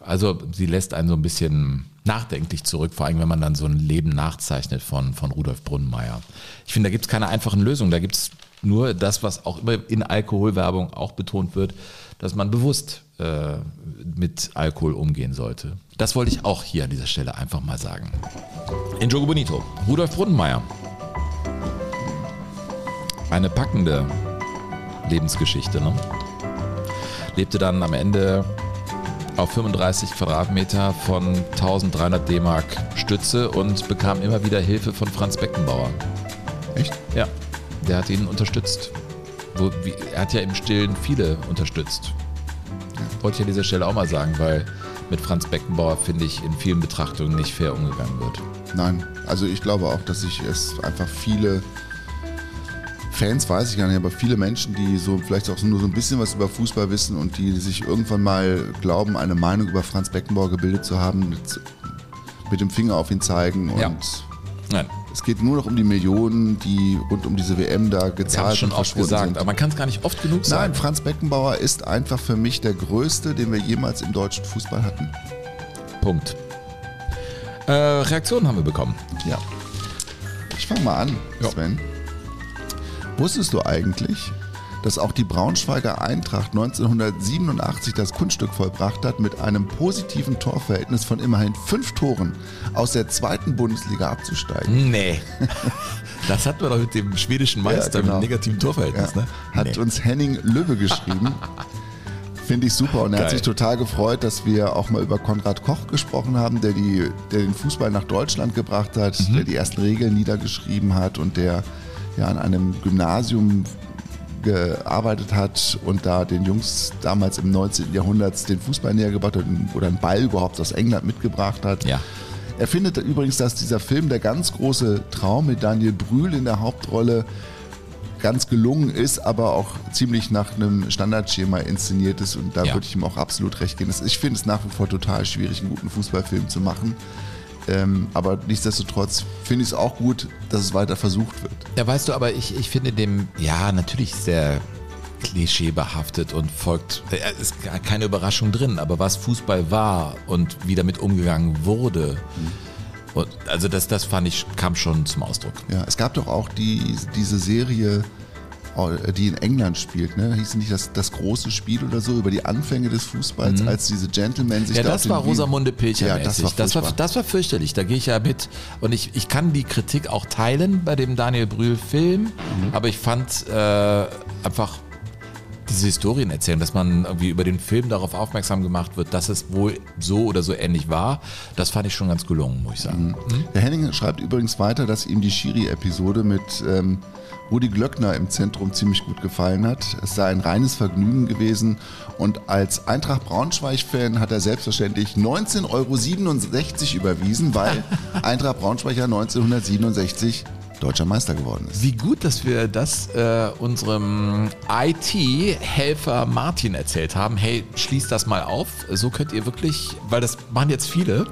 also sie lässt einen so ein bisschen nachdenklich zurück, vor allem wenn man dann so ein Leben nachzeichnet von, von Rudolf Brunnenmeier. Ich finde, da gibt es keine einfachen Lösungen, da gibt es nur das, was auch immer in Alkoholwerbung auch betont wird, dass man bewusst äh, mit Alkohol umgehen sollte. Das wollte ich auch hier an dieser Stelle einfach mal sagen. In Jogo Bonito, Rudolf Brunnenmeier. Eine packende Lebensgeschichte. Ne? Lebte dann am Ende auf 35 Quadratmeter von 1300 D-Mark Stütze und bekam immer wieder Hilfe von Franz Beckenbauer. Echt? Ja, der hat ihn unterstützt. Wo, wie, er hat ja im Stillen viele unterstützt. Wollte ich an dieser Stelle auch mal sagen, weil mit Franz Beckenbauer, finde ich, in vielen Betrachtungen nicht fair umgegangen wird. Nein, also ich glaube auch, dass sich es einfach viele Fans, weiß ich gar nicht, aber viele Menschen, die so vielleicht auch nur so ein bisschen was über Fußball wissen und die sich irgendwann mal glauben, eine Meinung über Franz Beckenbauer gebildet zu haben, mit, mit dem Finger auf ihn zeigen und ja. Nein. Es geht nur noch um die Millionen, die rund um diese WM da gezahlt haben. schon oft gesagt, sind. aber man kann es gar nicht oft genug sagen. Nein, Franz Beckenbauer ist einfach für mich der größte, den wir jemals im deutschen Fußball hatten. Punkt. Äh, Reaktionen haben wir bekommen. Ja. Ich fange mal an, ja. Sven. Wusstest du eigentlich, dass auch die Braunschweiger Eintracht 1987 das Kunststück vollbracht hat, mit einem positiven Torverhältnis von immerhin fünf Toren aus der zweiten Bundesliga abzusteigen. Nee. Das hatten wir doch mit dem schwedischen Meister ja, genau. mit negativen Torverhältnis. Ja. Ne? Hat nee. uns Henning Lübbe geschrieben. Finde ich super und er Geil. hat sich total gefreut, dass wir auch mal über Konrad Koch gesprochen haben, der, die, der den Fußball nach Deutschland gebracht hat, mhm. der die ersten Regeln niedergeschrieben hat und der ja an einem Gymnasium gearbeitet hat und da den Jungs damals im 19. Jahrhundert den Fußball näher gebracht hat oder einen Ball überhaupt aus England mitgebracht hat. Ja. Er findet übrigens, dass dieser Film der ganz große Traum mit Daniel Brühl in der Hauptrolle ganz gelungen ist, aber auch ziemlich nach einem Standardschema inszeniert ist und da ja. würde ich ihm auch absolut recht geben. Ich finde es nach wie vor total schwierig, einen guten Fußballfilm zu machen. Ähm, aber nichtsdestotrotz finde ich es auch gut, dass es weiter versucht wird. Ja, weißt du, aber ich, ich finde dem, ja, natürlich sehr klischeebehaftet und folgt, äh, ist keine Überraschung drin, aber was Fußball war und wie damit umgegangen wurde. Mhm. Und also das, das fand ich, kam schon zum Ausdruck. Ja, es gab doch auch die, diese Serie die in England spielt, ne? Hieß nicht das, das große Spiel oder so über die Anfänge des Fußballs, mhm. als diese Gentlemen sich Ja, da das war Rosamunde Pilcher. Ja, das war, das, war, das war fürchterlich, da gehe ich ja mit. Und ich, ich kann die Kritik auch teilen bei dem Daniel Brühl-Film, mhm. aber ich fand äh, einfach diese Historien erzählen, dass man irgendwie über den Film darauf aufmerksam gemacht wird, dass es wohl so oder so ähnlich war, das fand ich schon ganz gelungen, muss ich sagen. Mhm. Mhm. Der Henning schreibt übrigens weiter, dass ihm die Schiri-Episode mit ähm, Rudi Glöckner im Zentrum ziemlich gut gefallen hat. Es sei ein reines Vergnügen gewesen und als Eintracht Braunschweig-Fan hat er selbstverständlich 19,67 Euro überwiesen, weil Eintracht Braunschweig ja 1967 deutscher Meister geworden ist. Wie gut, dass wir das äh, unserem IT-Helfer Martin erzählt haben. Hey, schließt das mal auf. So könnt ihr wirklich, weil das machen jetzt viele,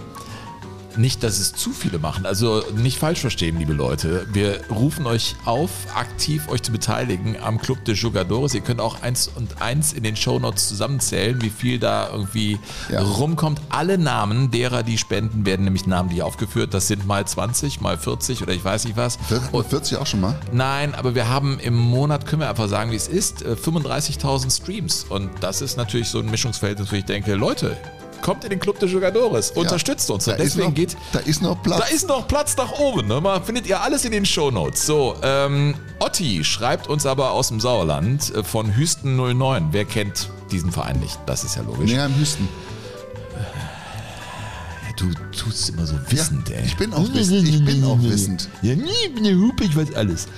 nicht, dass es zu viele machen. Also nicht falsch verstehen, liebe Leute. Wir rufen euch auf, aktiv euch zu beteiligen am Club de Jugadores. Ihr könnt auch eins und eins in den Shownotes zusammenzählen, wie viel da irgendwie ja. rumkommt. Alle Namen derer, die spenden, werden nämlich namentlich aufgeführt. Das sind mal 20, mal 40 oder ich weiß nicht was. 40 auch schon mal? Nein, aber wir haben im Monat, können wir einfach sagen, wie es ist, 35.000 äh, Streams. Und das ist natürlich so ein Mischungsfeld, wo ich denke, Leute, kommt in den Club de Jugadores, unterstützt uns. Und deswegen noch, geht. Da ist noch Platz. Da ist noch Platz nach oben. Ne? Mal findet ihr alles in den Shownotes. So, ähm, Otti schreibt uns aber aus dem Sauerland äh, von Hüsten 09. Wer kennt diesen Verein nicht? Das ist ja logisch. Näher im Hüsten. Du tust immer so wissend, ja, ey. Ich bin auch wissend. Ich bin auch wissend. Ja, nie, eine Hupe, ich weiß alles.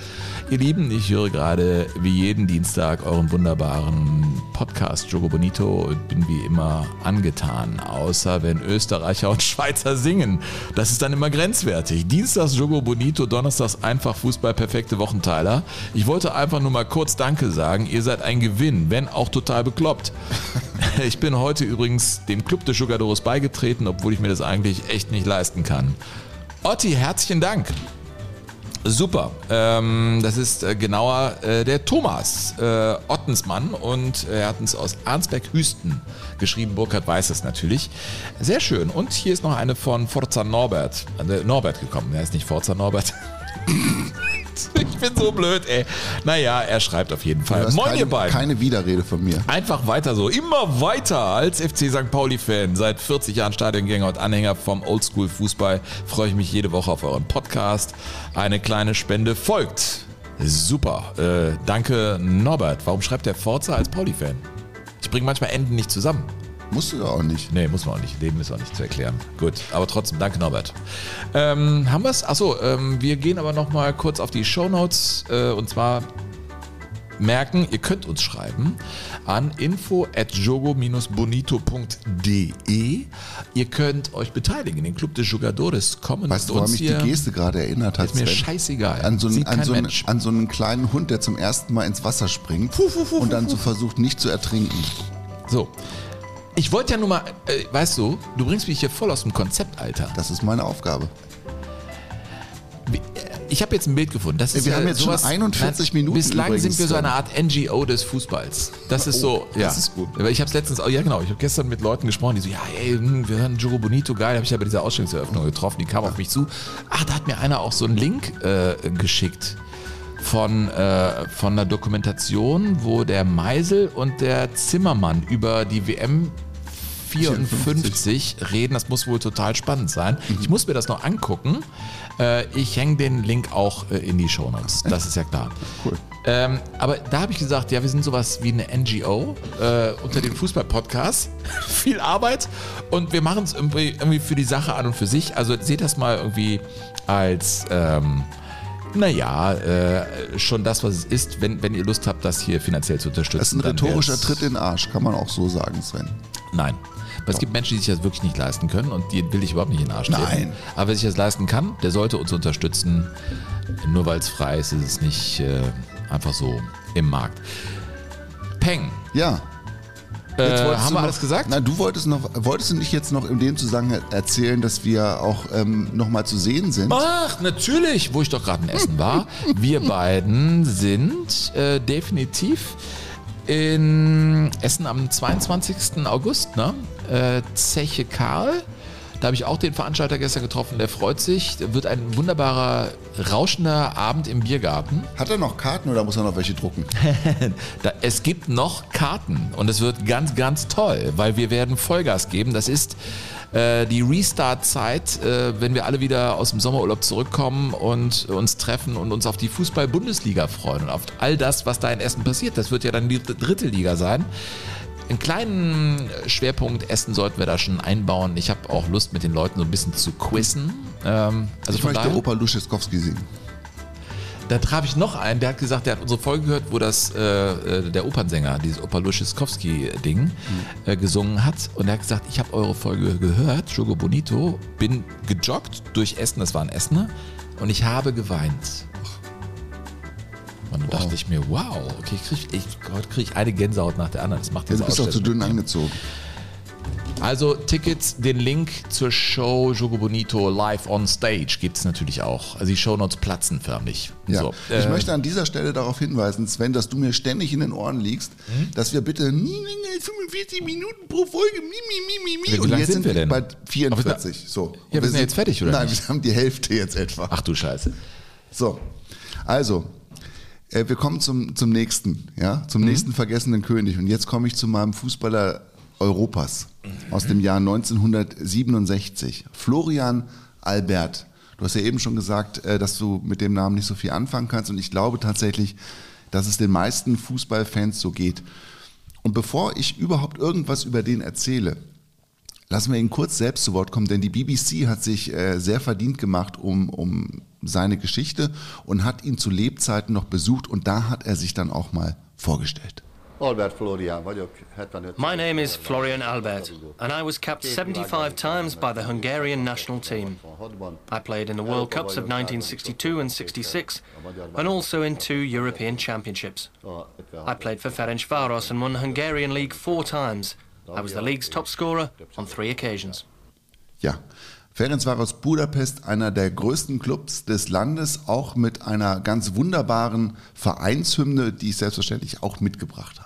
Ihr Lieben, ich höre gerade wie jeden Dienstag euren wunderbaren Podcast Jogo Bonito und bin wie immer angetan, außer wenn Österreicher und Schweizer singen. Das ist dann immer grenzwertig. Dienstags Jogo Bonito, Donnerstags einfach Fußball perfekte Wochenteiler. Ich wollte einfach nur mal kurz Danke sagen. Ihr seid ein Gewinn, wenn auch total bekloppt. Ich bin heute übrigens dem Club des Jugadores beigetreten, obwohl ich mir das eigentlich echt nicht leisten kann. Otti, herzlichen Dank. Super. Ähm, das ist äh, genauer äh, der Thomas äh, Ottensmann und er hat uns aus Arnsberg-Hüsten geschrieben. Burkhard weiß es natürlich. Sehr schön. Und hier ist noch eine von Forza Norbert. Äh, Norbert gekommen. Er ist nicht Forza Norbert. Ich bin so blöd, ey. Naja, er schreibt auf jeden Fall. Moin, keine, ihr beiden. Keine Widerrede von mir. Einfach weiter so. Immer weiter als FC St. Pauli-Fan. Seit 40 Jahren Stadiongänger und Anhänger vom Oldschool-Fußball freue ich mich jede Woche auf euren Podcast. Eine kleine Spende folgt. Super. Äh, danke, Norbert. Warum schreibt der Forza als Pauli-Fan? Ich bringe manchmal Enden nicht zusammen. Musst du ja auch nicht. Nee, muss man auch nicht. Dem ist auch nicht zu erklären. Gut, aber trotzdem, danke Norbert. Ähm, haben wir es? Achso, ähm, wir gehen aber nochmal kurz auf die Shownotes äh, und zwar merken, ihr könnt uns schreiben an info at jogo-bonito.de. Ihr könnt euch beteiligen in den Club des Jugadores. Kommen weißt du, woran mich die Geste gerade erinnert hat? Ist mir scheißegal. An so, einen, an, so einen, an so einen kleinen Hund, der zum ersten Mal ins Wasser springt puh, puh, puh, und dann so versucht, nicht zu ertrinken. So, ich wollte ja nur mal, äh, weißt du, du bringst mich hier voll aus dem Konzept, Alter. Das ist meine Aufgabe. Äh, ich habe jetzt ein Bild gefunden. Das ist wir ja haben jetzt sowas, schon 41 Minuten. Bislang sind wir so eine Art NGO des Fußballs. Das ist oh, so, ja. Das ist gut. Ich habe es letztens, ja genau, ich habe gestern mit Leuten gesprochen, die so, ja, ey, hm, wir hören Jogo Bonito, geil, habe ich ja bei dieser Ausstellungseröffnung getroffen, die kam auf mich zu. Ach, da hat mir einer auch so einen Link äh, geschickt von, äh, von einer Dokumentation, wo der Meisel und der Zimmermann über die WM 54 reden. Das muss wohl total spannend sein. Mhm. Ich muss mir das noch angucken. Äh, ich hänge den Link auch äh, in die Show Notes. Das ist ja klar. Cool. Ähm, aber da habe ich gesagt, ja, wir sind sowas wie eine NGO äh, unter den Fußball-Podcasts. Viel Arbeit und wir machen es irgendwie, irgendwie, für die Sache an und für sich. Also seht das mal irgendwie als ähm, naja, äh, schon das, was es ist, wenn, wenn ihr Lust habt, das hier finanziell zu unterstützen. Das ist ein rhetorischer Tritt in den Arsch, kann man auch so sagen, Sven. Nein. Aber es gibt Menschen, die sich das wirklich nicht leisten können und die will ich überhaupt nicht in den Arsch treten. Nein. Aber wer sich das leisten kann, der sollte uns unterstützen. Nur weil es frei ist, ist es nicht äh, einfach so im Markt. Peng. Ja. Äh, haben wir alles gesagt? Nein, du wolltest noch, wolltest du nicht jetzt noch in dem Zusammenhang erzählen, dass wir auch ähm, nochmal zu sehen sind? Ach, natürlich, wo ich doch gerade in Essen war. wir beiden sind äh, definitiv in Essen am 22. August, ne? Äh, Zeche Karl. Da habe ich auch den Veranstalter gestern getroffen, der freut sich. Wird ein wunderbarer, rauschender Abend im Biergarten. Hat er noch Karten oder muss er noch welche drucken? da, es gibt noch Karten und es wird ganz, ganz toll, weil wir werden Vollgas geben. Das ist äh, die Restart-Zeit, äh, wenn wir alle wieder aus dem Sommerurlaub zurückkommen und uns treffen und uns auf die Fußball-Bundesliga freuen und auf all das, was da in Essen passiert. Das wird ja dann die dritte Liga sein. Einen kleinen Schwerpunkt Essen sollten wir da schon einbauen. Ich habe auch Lust, mit den Leuten so ein bisschen zu quizzen. Ähm, also ich möchte daher, Opa Luschewskowski singen. Da traf ich noch einen, der hat gesagt, der hat unsere Folge gehört, wo das äh, äh der Opernsänger, dieses Opa Luschewskowski-Ding, mhm. äh, gesungen hat. Und er hat gesagt, ich habe eure Folge gehört, Jogo Bonito, bin gejoggt durch Essen, das war ein Essener, und ich habe geweint. Und dann wow. dachte ich mir, wow, okay, krieg ich, heute kriege ich eine Gänsehaut nach der anderen. Das macht ja, Du bist auch zu dünn angezogen. Also Tickets, den Link zur Show Jogo Bonito live on stage gibt es natürlich auch. Also die Shownotes platzen förmlich. Ja. So, äh, ich möchte an dieser Stelle darauf hinweisen, Sven, dass du mir ständig in den Ohren liegst, hm? dass wir bitte nie länger als 45 Minuten pro Folge mi, mi, mi, mi. Und jetzt sind wir denn? bei 44. So. Ja, wir, wir sind jetzt fertig, oder? Nein, nicht? wir haben die Hälfte jetzt etwa. Ach du Scheiße. So, also, äh, wir kommen zum, zum nächsten, ja, zum mhm. nächsten vergessenen König. Und jetzt komme ich zu meinem Fußballer Europas aus dem Jahr 1967. Florian Albert. Du hast ja eben schon gesagt, äh, dass du mit dem Namen nicht so viel anfangen kannst. Und ich glaube tatsächlich, dass es den meisten Fußballfans so geht. Und bevor ich überhaupt irgendwas über den erzähle, Lassen wir ihn kurz selbst zu Wort kommen, denn die BBC hat sich äh, sehr verdient gemacht um, um seine Geschichte und hat ihn zu Lebzeiten noch besucht und da hat er sich dann auch mal vorgestellt. Albert Florian vagyok, 75. My name is Florian Albert, and I was capped 75 times by the Hungarian national team. I played in the World Cups of 1962 and 66, and also in two European Championships. I played for Ferencváros and won Hungarian League four times. I was the league's top scorer on three occasions. Ja, Ferencváros Budapest, einer der größten Clubs des Landes, auch mit einer ganz wunderbaren Vereinshymne, die ich selbstverständlich auch mitgebracht habe.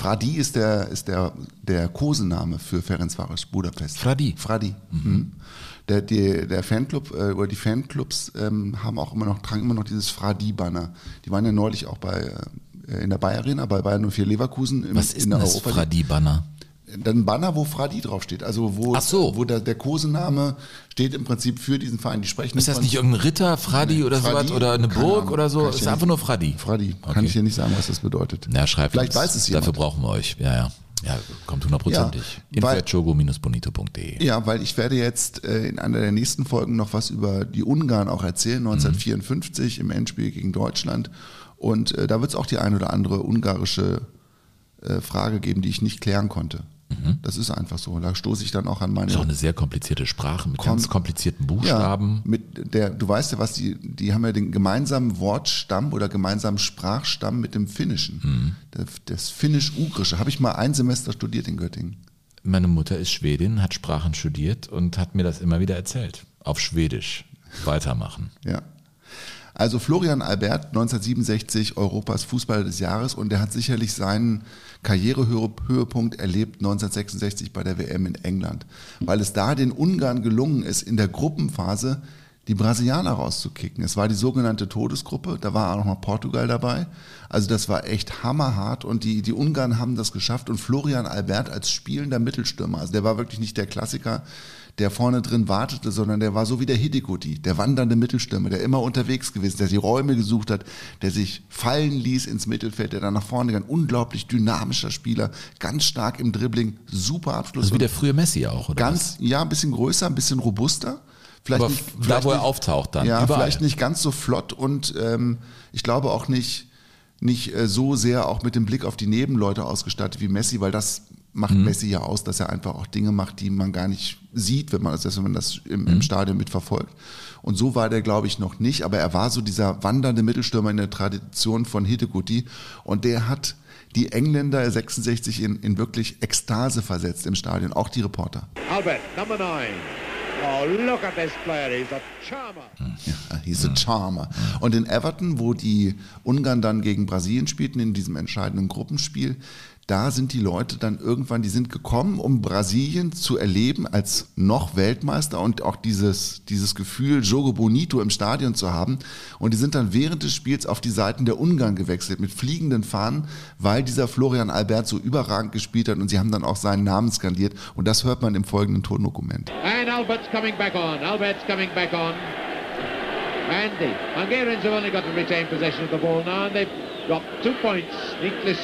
Fradi ist der, ist der, der Kosename für Ferencváros Budapest. Fradi. Fradi. Mhm. Der, der, der Fanclub äh, oder die Fanclubs ähm, haben auch immer noch, tragen immer noch dieses Fradi-Banner. Die waren ja neulich auch bei äh, in der Bayer Arena, bei Bayern 04 Leverkusen. Im, Was ist in denn das Fradi-Banner? Dann ein Banner, wo Fradi draufsteht. Also wo, so. wo der, der Kosename steht im Prinzip für diesen Verein. Die sprechen ist das nicht irgendein Ritter, Fradi nee, oder sowas? Oder eine Burg Ahnung, oder so? Es ist einfach nur Fradi. Fradi. Okay. Kann ich dir nicht sagen, was das bedeutet. Na, schreibt Vielleicht weiß es jemand. Dafür brauchen wir euch. Ja, ja. Ja, kommt hundertprozentig. Ja, Info.chogo-bonito.de. Ja, weil ich werde jetzt äh, in einer der nächsten Folgen noch was über die Ungarn auch erzählen, 1954 mhm. im Endspiel gegen Deutschland. Und äh, da wird es auch die ein oder andere ungarische äh, Frage geben, die ich nicht klären konnte. Mhm. Das ist einfach so. Da stoße ich dann auch an meine. Das ist auch eine sehr komplizierte Sprache mit ganz komplizierten Buchstaben. Ja, mit der, du weißt ja, was die, die haben ja den gemeinsamen Wortstamm oder gemeinsamen Sprachstamm mit dem Finnischen. Mhm. Das, das Finnisch-Ugrische. Habe ich mal ein Semester studiert in Göttingen. Meine Mutter ist Schwedin, hat Sprachen studiert und hat mir das immer wieder erzählt. Auf Schwedisch. Weitermachen. Ja. Also Florian Albert, 1967 Europas Fußballer des Jahres und er hat sicherlich seinen Karrierehöhepunkt erlebt 1966 bei der WM in England, weil es da den Ungarn gelungen ist, in der Gruppenphase die Brasilianer rauszukicken. Es war die sogenannte Todesgruppe, da war auch noch Portugal dabei. Also das war echt hammerhart und die, die Ungarn haben das geschafft und Florian Albert als spielender Mittelstürmer, also der war wirklich nicht der Klassiker, der vorne drin wartete, sondern der war so wie der Hidegoti, der wandernde Mittelstürmer, der immer unterwegs gewesen, der die Räume gesucht hat, der sich fallen ließ ins Mittelfeld, der dann nach vorne ging. Unglaublich dynamischer Spieler, ganz stark im Dribbling, super Abschluss. Also wie der frühe Messi auch, oder? Ganz, was? ja, ein bisschen größer, ein bisschen robuster. Vielleicht Aber nicht, vielleicht da, wo er auftaucht dann. Ja, überall. vielleicht nicht ganz so flott und ähm, ich glaube auch nicht, nicht äh, so sehr auch mit dem Blick auf die Nebenleute ausgestattet wie Messi, weil das macht mhm. Messi ja aus, dass er einfach auch Dinge macht, die man gar nicht sieht, wenn man das, wenn man das im, im mhm. Stadion mitverfolgt. Und so war der, glaube ich, noch nicht, aber er war so dieser wandernde Mittelstürmer in der Tradition von Hidegoti und der hat die Engländer 66 in, in wirklich Ekstase versetzt im Stadion, auch die Reporter. Albert, Number 9. Oh, look at this player, he's a charmer. Ja, he's a charmer. Und in Everton, wo die Ungarn dann gegen Brasilien spielten, in diesem entscheidenden Gruppenspiel, da sind die Leute dann irgendwann, die sind gekommen, um Brasilien zu erleben als noch Weltmeister und auch dieses, dieses Gefühl, Jogo Bonito im Stadion zu haben. Und die sind dann während des Spiels auf die Seiten der Ungarn gewechselt mit fliegenden Fahnen, weil dieser Florian Albert so überragend gespielt hat und sie haben dann auch seinen Namen skandiert. Und das hört man im folgenden Tondokument. And Albert's coming back on. Albert's coming back on. And the Hungarians have only got to retain possession of the ball now and they've got two points neatly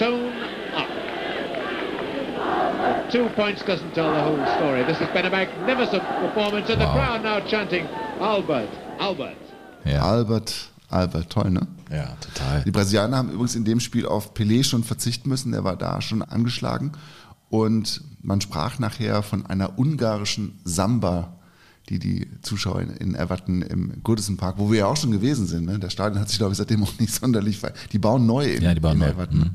Two points doesn't tell the whole story. This has been a magnificent performance and wow. the crowd now chanting Albert, Albert. Ja. Albert, Albert, toll, ne? Ja, total. Die Brasilianer haben übrigens in dem Spiel auf Pelé schon verzichten müssen, der war da schon angeschlagen. Und man sprach nachher von einer ungarischen Samba, die die Zuschauer in Everton im Goodison Park, wo wir ja auch schon gewesen sind, ne? der Stadion hat sich, glaube ich, seitdem auch nicht sonderlich, die bauen neu in, ja, die bauen in neu. Everton. Mhm.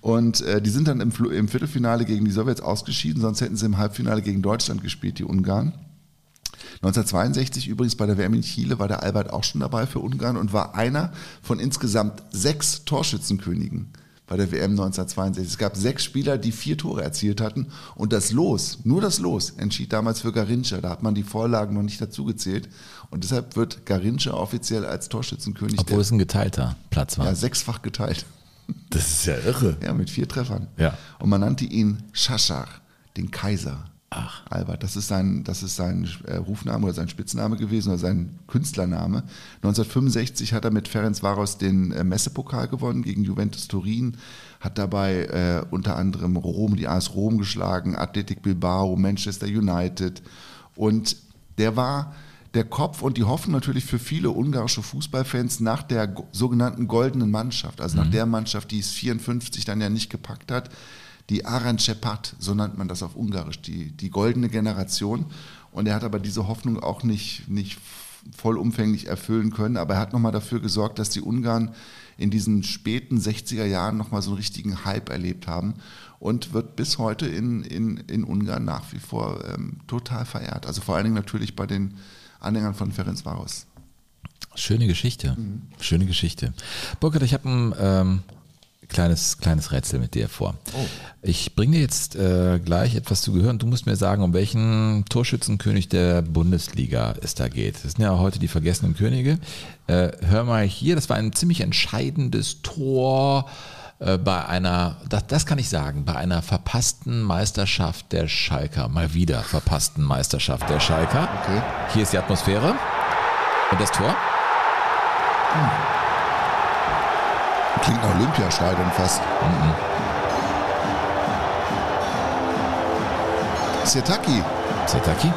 Und äh, die sind dann im, im Viertelfinale gegen die Sowjets ausgeschieden, sonst hätten sie im Halbfinale gegen Deutschland gespielt, die Ungarn. 1962 übrigens bei der WM in Chile war der Albert auch schon dabei für Ungarn und war einer von insgesamt sechs Torschützenkönigen bei der WM 1962. Es gab sechs Spieler, die vier Tore erzielt hatten und das Los, nur das Los, entschied damals für Garincha. Da hat man die Vorlagen noch nicht dazugezählt und deshalb wird Garincha offiziell als Torschützenkönig. Obwohl es ein geteilter Platz war. Ja, sechsfach geteilt. Das ist ja irre. Ja, mit vier Treffern. Ja. Und man nannte ihn Shashar, den Kaiser. Ach. Albert, das ist sein, das ist sein äh, Rufname oder sein Spitzname gewesen oder sein Künstlername. 1965 hat er mit Ferenc Varos den äh, Messepokal gewonnen gegen Juventus Turin, hat dabei äh, unter anderem Rom, die AS Rom geschlagen, Athletic Bilbao, Manchester United und der war der Kopf und die Hoffnung natürlich für viele ungarische Fußballfans nach der sogenannten goldenen Mannschaft, also mhm. nach der Mannschaft, die es 54 dann ja nicht gepackt hat die Arancepat, so nennt man das auf Ungarisch, die, die goldene Generation. Und er hat aber diese Hoffnung auch nicht, nicht vollumfänglich erfüllen können, aber er hat nochmal dafür gesorgt, dass die Ungarn in diesen späten 60er Jahren nochmal so einen richtigen Hype erlebt haben und wird bis heute in, in, in Ungarn nach wie vor ähm, total verehrt. Also vor allen Dingen natürlich bei den Anhängern von Ferenc Varos. Schöne Geschichte, mhm. schöne Geschichte. Burkhard, ich habe ein ähm, kleines, kleines Rätsel mit dir vor. Oh. Ich bringe dir jetzt äh, gleich etwas zu gehören. Du musst mir sagen, um welchen Torschützenkönig der Bundesliga es da geht. Das sind ja heute die vergessenen Könige. Äh, hör mal hier, das war ein ziemlich entscheidendes Tor bei einer, das, das kann ich sagen, bei einer verpassten Meisterschaft der Schalker. Mal wieder verpassten Meisterschaft der Schalker. Okay. Hier ist die Atmosphäre. Und das Tor? Hm. Klingt nach Olympiastadion fast. Mhm. Setaki. Setaki?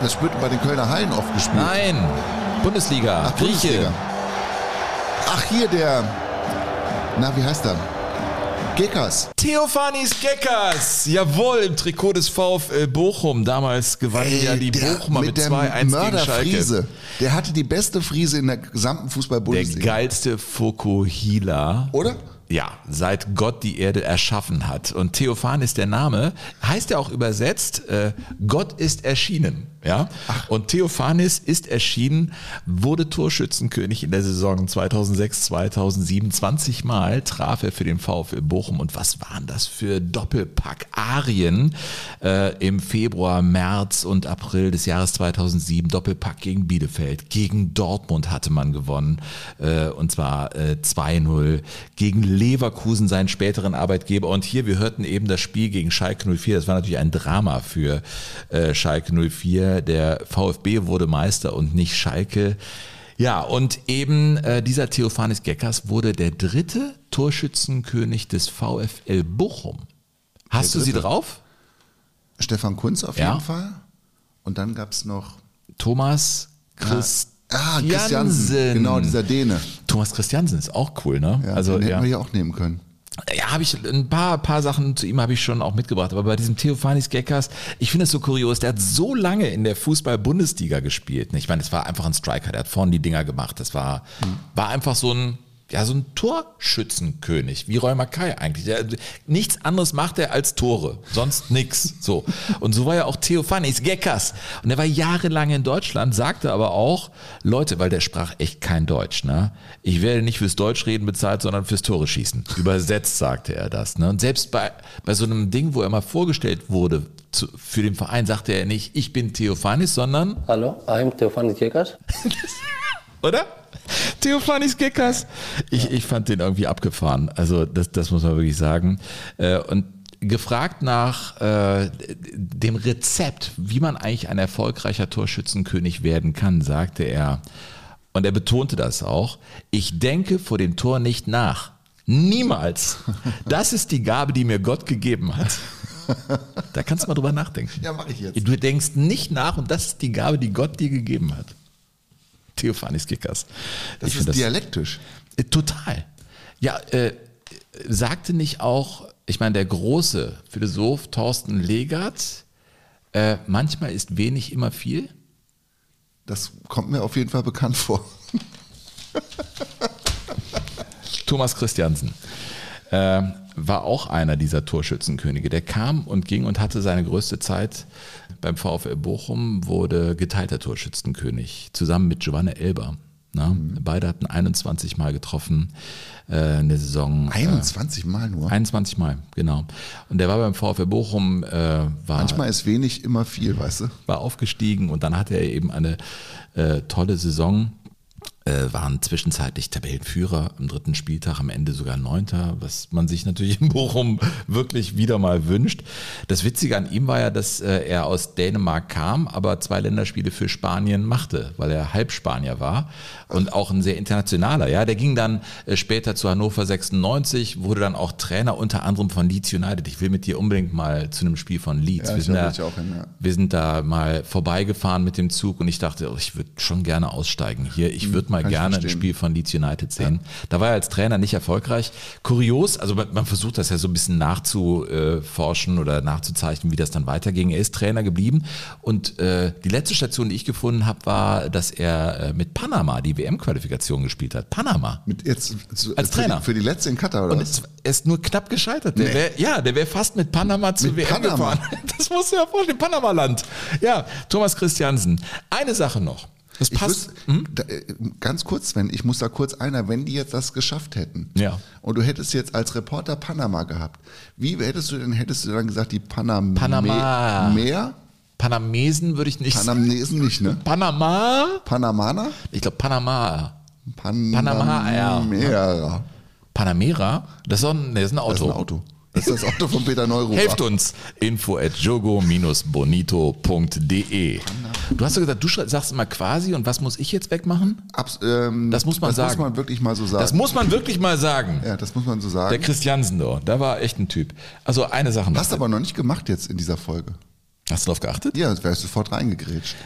Das wird bei den Kölner Hallen oft gespielt. Nein, Bundesliga. Ach, Grieche. Bundesliga. Ach, hier der. Na, wie heißt er? Geckers. Theophanis Geckers. Jawohl, im Trikot des VfL Bochum. Damals gewannen ja die Bochumer mit, mit 2-1 gegen Schalke. Der hatte die beste Friese in der gesamten Fußball-Bundesliga. Der geilste Fokuhila. Oder? Ja, seit Gott die Erde erschaffen hat. Und Theophan ist der Name, heißt ja auch übersetzt, äh, Gott ist erschienen. Ja? Und Theophanis ist erschienen, wurde Torschützenkönig in der Saison 2006, 2007. 20 Mal traf er für den VfL Bochum. Und was waren das für Doppelpack-Arien äh, im Februar, März und April des Jahres 2007? Doppelpack gegen Bielefeld, gegen Dortmund hatte man gewonnen. Äh, und zwar äh, 2-0 gegen Leverkusen, seinen späteren Arbeitgeber. Und hier, wir hörten eben das Spiel gegen Schalke 04. Das war natürlich ein Drama für äh, Schalke 04 der VfB wurde Meister und nicht Schalke. Ja, und eben äh, dieser Theophanis Geckers wurde der dritte Torschützenkönig des VfL Bochum. Hast du sie drauf? Stefan Kunz auf ja. jeden Fall. Und dann gab es noch Thomas Christ Ah, Christiansen. Genau, dieser Däne. Thomas Christiansen ist auch cool, ne? Ja, also, den hätten ja. wir ja auch nehmen können. Ja, habe ich ein paar, paar Sachen zu ihm habe ich schon auch mitgebracht. Aber bei diesem Theophanis Geckers, ich finde es so kurios, der hat so lange in der Fußball-Bundesliga gespielt. Ich meine, das war einfach ein Striker, der hat vorne die Dinger gemacht. Das war, war einfach so ein, ja, so ein Torschützenkönig, wie Roy Mackay eigentlich. Der, nichts anderes macht er als Tore, sonst nix. So. Und so war ja auch Theophanis Geckers. Und er war jahrelang in Deutschland, sagte aber auch, Leute, weil der sprach echt kein Deutsch, ne? Ich werde nicht fürs Deutschreden bezahlt, sondern fürs Tore schießen. Übersetzt sagte er das, ne? Und selbst bei, bei so einem Ding, wo er mal vorgestellt wurde, zu, für den Verein sagte er nicht, ich bin Theophanis, sondern. Hallo, I'm Theophanis Geckers. Oder? Theophanis Geckers. Ich, ich fand den irgendwie abgefahren. Also das, das muss man wirklich sagen. Äh, und gefragt nach äh, dem Rezept, wie man eigentlich ein erfolgreicher Torschützenkönig werden kann, sagte er, und er betonte das auch, ich denke vor dem Tor nicht nach. Niemals. Das ist die Gabe, die mir Gott gegeben hat. Da kannst du mal drüber nachdenken. Ja, mache ich jetzt. Du denkst nicht nach und das ist die Gabe, die Gott dir gegeben hat. Theophanis Kickers. Das ich ist das, dialektisch. Äh, total. Ja, äh, sagte nicht auch, ich meine, der große Philosoph Thorsten Legert, äh, manchmal ist wenig immer viel? Das kommt mir auf jeden Fall bekannt vor. Thomas Christiansen. Äh, war auch einer dieser Torschützenkönige. Der kam und ging und hatte seine größte Zeit beim VfL Bochum, wurde geteilter Torschützenkönig, zusammen mit Giovanni Elber. Na, mhm. Beide hatten 21 Mal getroffen äh, in der Saison. 21 äh, Mal nur? 21 Mal, genau. Und der war beim VfL Bochum. Äh, war, Manchmal ist wenig immer viel, weißt du? War aufgestiegen und dann hatte er eben eine äh, tolle Saison waren zwischenzeitlich Tabellenführer am dritten Spieltag, am Ende sogar Neunter, was man sich natürlich in Bochum wirklich wieder mal wünscht. Das Witzige an ihm war ja, dass äh, er aus Dänemark kam, aber zwei Länderspiele für Spanien machte, weil er Halbspanier war und auch ein sehr internationaler. Ja, der ging dann äh, später zu Hannover 96, wurde dann auch Trainer unter anderem von Leeds United. Ich will mit dir unbedingt mal zu einem Spiel von Leeds. Ja, wir, sind da, hin, ja. wir sind da mal vorbeigefahren mit dem Zug und ich dachte, oh, ich würde schon gerne aussteigen hier. Ich hm. würde mal gerne ein Spiel von Leeds United sehen. Ja. Da war er als Trainer nicht erfolgreich. Kurios, also man, man versucht das ja so ein bisschen nachzuforschen oder nachzuzeichnen, wie das dann weiterging. Er ist Trainer geblieben und äh, die letzte Station, die ich gefunden habe, war, dass er äh, mit Panama die WM-Qualifikation gespielt hat. Panama. Mit jetzt als Trainer. Die, für die letzte in Katar, oder? Und es, er ist nur knapp gescheitert. Der nee. wär, ja, der wäre fast mit Panama zu mit WM Panama. gefahren. Das musst du ja vorstellen, Panama-Land. Ja, Thomas Christiansen. Eine Sache noch. Das passt. Wüsste, hm? da, äh, ganz kurz, Sven, ich muss da kurz einer, wenn die jetzt das geschafft hätten ja. und du hättest jetzt als Reporter Panama gehabt, wie hättest du denn, hättest du dann gesagt, die Panama Panama. Meer? Panamesen würde ich nicht Panamesen nicht, ne? Panama? Panamana? Ich glaube Panama. Pan Panama, ja. Panamera? Das ist, ein, das ist ein Auto. Das ist ein Auto. Das ist das Auto von Peter Neururer. Helft uns. Info at jogo-bonito.de Du hast ja gesagt, du sagst immer quasi und was muss ich jetzt wegmachen? Abs ähm, das muss man das sagen. Das muss man wirklich mal so sagen. Das muss man wirklich mal sagen. Ja, das muss man so sagen. Der Christiansen da, da war echt ein Typ. Also eine Sache noch. Hast du aber noch nicht gemacht jetzt in dieser Folge. Hast du darauf geachtet? Ja, das wärst du sofort reingegrätscht.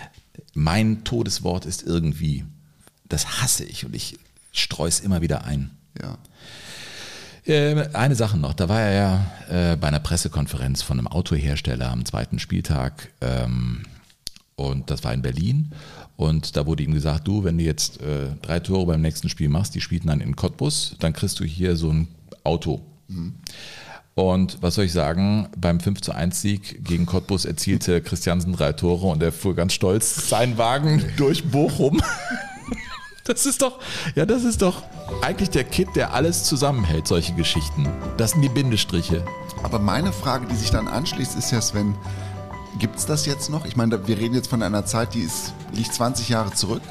Mein Todeswort ist irgendwie. Das hasse ich und ich streue es immer wieder ein. Ja. Äh, eine Sache noch, da war er ja äh, bei einer Pressekonferenz von einem Autohersteller am zweiten Spieltag ähm, und das war in Berlin und da wurde ihm gesagt, du, wenn du jetzt äh, drei Tore beim nächsten Spiel machst, die spielten dann in Cottbus, dann kriegst du hier so ein Auto. Mhm. Und was soll ich sagen, beim 5 zu 1 Sieg gegen Cottbus erzielte Christiansen drei Tore und er fuhr ganz stolz seinen Wagen durch Bochum. Das ist doch, ja, das ist doch eigentlich der Kit, der alles zusammenhält, solche Geschichten. Das sind die Bindestriche. Aber meine Frage, die sich dann anschließt, ist ja, Sven, gibt es das jetzt noch? Ich meine, wir reden jetzt von einer Zeit, die ist, liegt 20 Jahre zurück.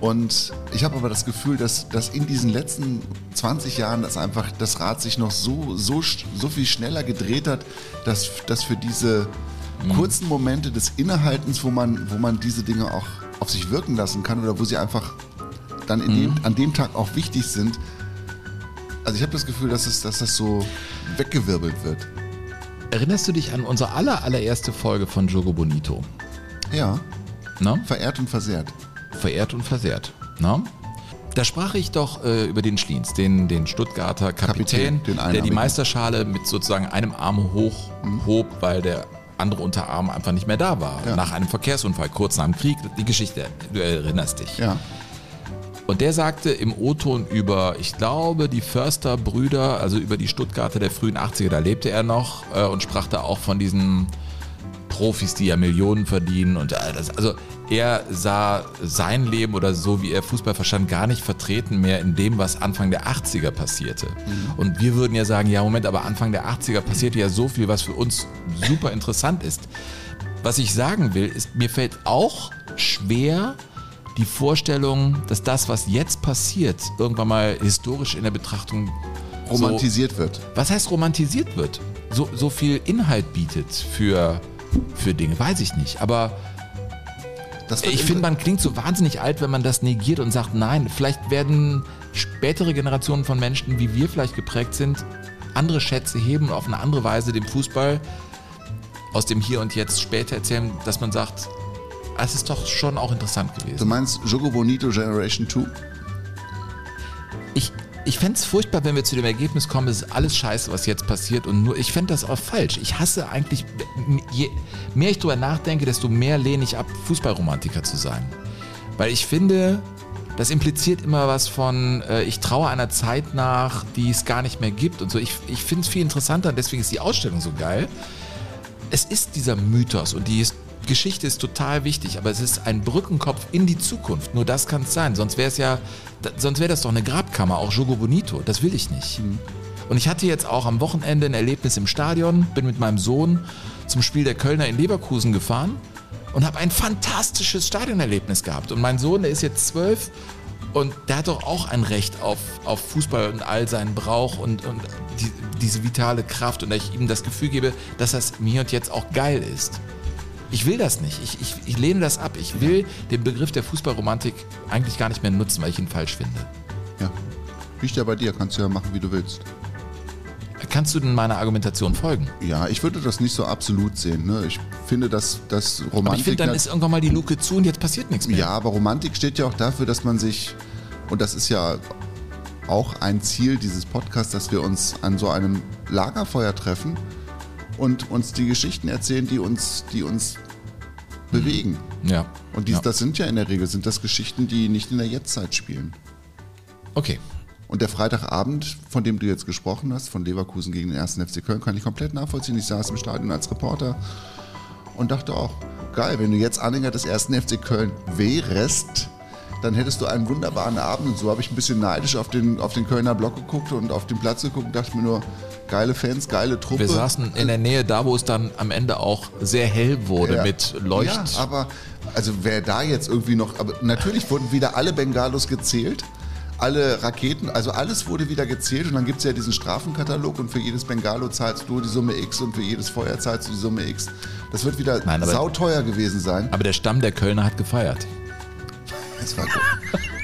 Und ich habe aber das Gefühl, dass, dass in diesen letzten 20 Jahren das einfach das Rad sich noch so, so, so viel schneller gedreht hat, dass, dass für diese mhm. kurzen Momente des Innehaltens, wo man, wo man diese Dinge auch auf sich wirken lassen kann oder wo sie einfach dann mhm. dem, an dem Tag auch wichtig sind. Also ich habe das Gefühl, dass, es, dass das so weggewirbelt wird. Erinnerst du dich an unsere aller, allererste Folge von Jogo Bonito? Ja. Na? Verehrt und versehrt. Verehrt und versehrt. Na? Da sprach ich doch äh, über den Schliens, den, den Stuttgarter Kapitän, Kapitän der die Meisterschale mit sozusagen einem Arm hochhob, mhm. weil der andere Unterarm einfach nicht mehr da war. Ja. Nach einem Verkehrsunfall, kurz nach dem Krieg. Die Geschichte, du erinnerst dich. Ja. Und der sagte im O-Ton über, ich glaube, die Förster-Brüder, also über die Stuttgarter der frühen 80er, da lebte er noch äh, und sprach da auch von diesen Profis, die ja Millionen verdienen und das, also er sah sein Leben oder so, wie er Fußball verstand, gar nicht vertreten mehr in dem, was Anfang der 80er passierte. Mhm. Und wir würden ja sagen, ja Moment, aber Anfang der 80er passierte ja so viel, was für uns super interessant ist. Was ich sagen will, ist, mir fällt auch schwer, die Vorstellung, dass das, was jetzt passiert, irgendwann mal historisch in der Betrachtung romantisiert so, wird. Was heißt romantisiert wird? So, so viel Inhalt bietet für, für Dinge, weiß ich nicht. Aber ich finde, man klingt so wahnsinnig alt, wenn man das negiert und sagt, nein, vielleicht werden spätere Generationen von Menschen, wie wir vielleicht geprägt sind, andere Schätze heben und auf eine andere Weise dem Fußball aus dem Hier und Jetzt später erzählen, dass man sagt, es ist doch schon auch interessant gewesen. Du meinst Jogo Bonito Generation 2? Ich, ich fände es furchtbar, wenn wir zu dem Ergebnis kommen, es ist alles scheiße, was jetzt passiert und nur, ich fände das auch falsch. Ich hasse eigentlich, je mehr ich drüber nachdenke, desto mehr lehne ich ab, Fußballromantiker zu sein. Weil ich finde, das impliziert immer was von, äh, ich traue einer Zeit nach, die es gar nicht mehr gibt und so. Ich, ich finde es viel interessanter, deswegen ist die Ausstellung so geil. Es ist dieser Mythos und die Geschichte ist total wichtig, aber es ist ein Brückenkopf in die Zukunft. Nur das kann es sein. Sonst wäre es ja, sonst wäre das doch eine Grabkammer, auch Jogo Bonito. Das will ich nicht. Mhm. Und ich hatte jetzt auch am Wochenende ein Erlebnis im Stadion, bin mit meinem Sohn zum Spiel der Kölner in Leverkusen gefahren und habe ein fantastisches Stadionerlebnis gehabt. Und mein Sohn, der ist jetzt zwölf Und der hat doch auch ein Recht auf, auf Fußball und all seinen Brauch und, und die, diese vitale Kraft und dass ich ihm das Gefühl gebe, dass das mir und jetzt auch geil ist. Ich will das nicht. Ich, ich, ich lehne das ab. Ich will den Begriff der Fußballromantik eigentlich gar nicht mehr nutzen, weil ich ihn falsch finde. Ja. Liegt ja bei dir, kannst du ja machen, wie du willst. Kannst du denn meiner Argumentation folgen? Ja, ich würde das nicht so absolut sehen. Ne? Ich finde, dass, dass Romantik. Aber ich finde, dann ist irgendwann mal die Luke zu und jetzt passiert nichts mehr. Ja, aber Romantik steht ja auch dafür, dass man sich, und das ist ja auch ein Ziel dieses Podcasts, dass wir uns an so einem Lagerfeuer treffen und uns die Geschichten erzählen, die uns, die uns bewegen. Ja. Und dies, ja. das sind ja in der Regel sind das Geschichten, die nicht in der Jetztzeit spielen. Okay. Und der Freitagabend, von dem du jetzt gesprochen hast, von Leverkusen gegen den 1. FC Köln, kann ich komplett nachvollziehen. Ich saß im Stadion als Reporter und dachte auch, geil, wenn du jetzt Anhänger des 1. FC Köln wärst, dann hättest du einen wunderbaren Abend. Und so habe ich ein bisschen neidisch auf den, auf den Kölner Block geguckt und auf den Platz geguckt und dachte mir nur, geile Fans, geile Truppe. Wir saßen in der Nähe da, wo es dann am Ende auch sehr hell wurde ja. mit Leucht. Ja, aber also wer da jetzt irgendwie noch, aber natürlich wurden wieder alle Bengalos gezählt alle Raketen, also alles wurde wieder gezählt und dann gibt es ja diesen Strafenkatalog und für jedes Bengalo zahlst du die Summe X und für jedes Feuer zahlst du die Summe X. Das wird wieder Nein, sauteuer gewesen sein. Aber der Stamm der Kölner hat gefeiert. Das war gut.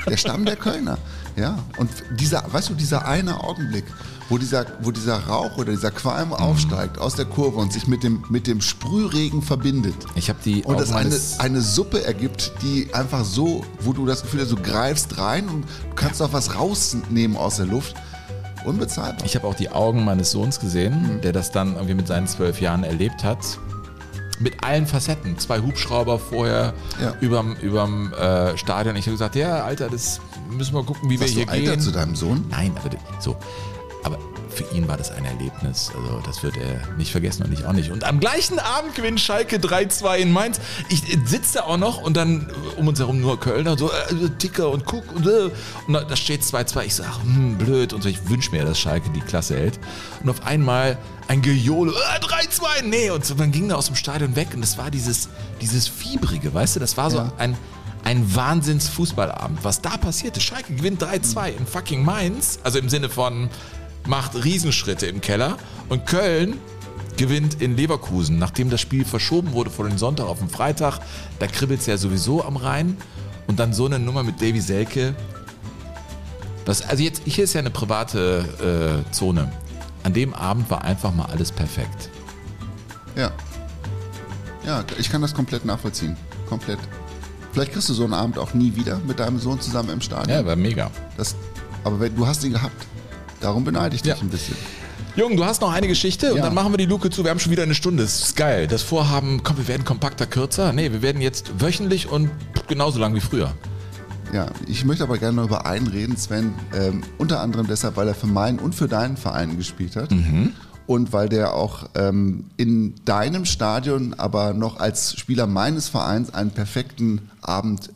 Der Stamm der Kölner, ja. Und dieser, weißt du, dieser eine Augenblick, wo dieser, wo dieser Rauch oder dieser Qualm aufsteigt aus der Kurve und sich mit dem, mit dem Sprühregen verbindet. Ich habe die und es eine, eine Suppe ergibt, die einfach so, wo du das Gefühl hast, du greifst rein und kannst auch was rausnehmen aus der Luft. Unbezahlbar. Ich habe auch die Augen meines Sohns gesehen, mhm. der das dann irgendwie mit seinen zwölf Jahren erlebt hat mit allen Facetten. Zwei Hubschrauber vorher ja. überm, überm äh, Stadion. Ich habe gesagt, ja, Alter, das müssen wir gucken, wie Warst wir hier du Alter gehen. zu deinem Sohn? Nein, aber so. Aber für ihn war das ein Erlebnis. Also das wird er nicht vergessen und ich auch nicht. Und am gleichen Abend gewinnt Schalke 3-2 in Mainz. Ich sitze auch noch und dann um uns herum nur Kölner und so, äh, Ticker und guck und, äh, und da steht 2-2. Ich sage, hm, blöd und so. Ich wünsche mir, dass Schalke die Klasse hält. Und auf einmal ein Gejohle, äh, 3-2, nee. Und so, dann ging er aus dem Stadion weg und das war dieses, dieses Fiebrige, weißt du, das war so ja. ein ein Wahnsinns-Fußballabend. Was da passierte, Schalke gewinnt 3-2 in fucking Mainz, also im Sinne von macht Riesenschritte im Keller und Köln gewinnt in Leverkusen, nachdem das Spiel verschoben wurde von den Sonntag auf den Freitag. Da kribbelt es ja sowieso am Rhein. Und dann so eine Nummer mit Davy Selke. Das, also jetzt, hier ist ja eine private äh, Zone. An dem Abend war einfach mal alles perfekt. Ja. Ja, ich kann das komplett nachvollziehen. Komplett. Vielleicht kriegst du so einen Abend auch nie wieder mit deinem Sohn zusammen im Stadion. Ja, war mega. Das, aber du hast ihn gehabt. Darum beneide ich dich ja. ein bisschen. Jung, du hast noch eine Geschichte ja. und dann machen wir die Luke zu. Wir haben schon wieder eine Stunde. Das ist geil. Das Vorhaben, komm, wir werden kompakter, kürzer. Nee, wir werden jetzt wöchentlich und genauso lang wie früher. Ja, ich möchte aber gerne noch über einen reden, Sven. Ähm, unter anderem deshalb, weil er für meinen und für deinen Verein gespielt hat. Mhm. Und weil der auch ähm, in deinem Stadion, aber noch als Spieler meines Vereins einen perfekten Abend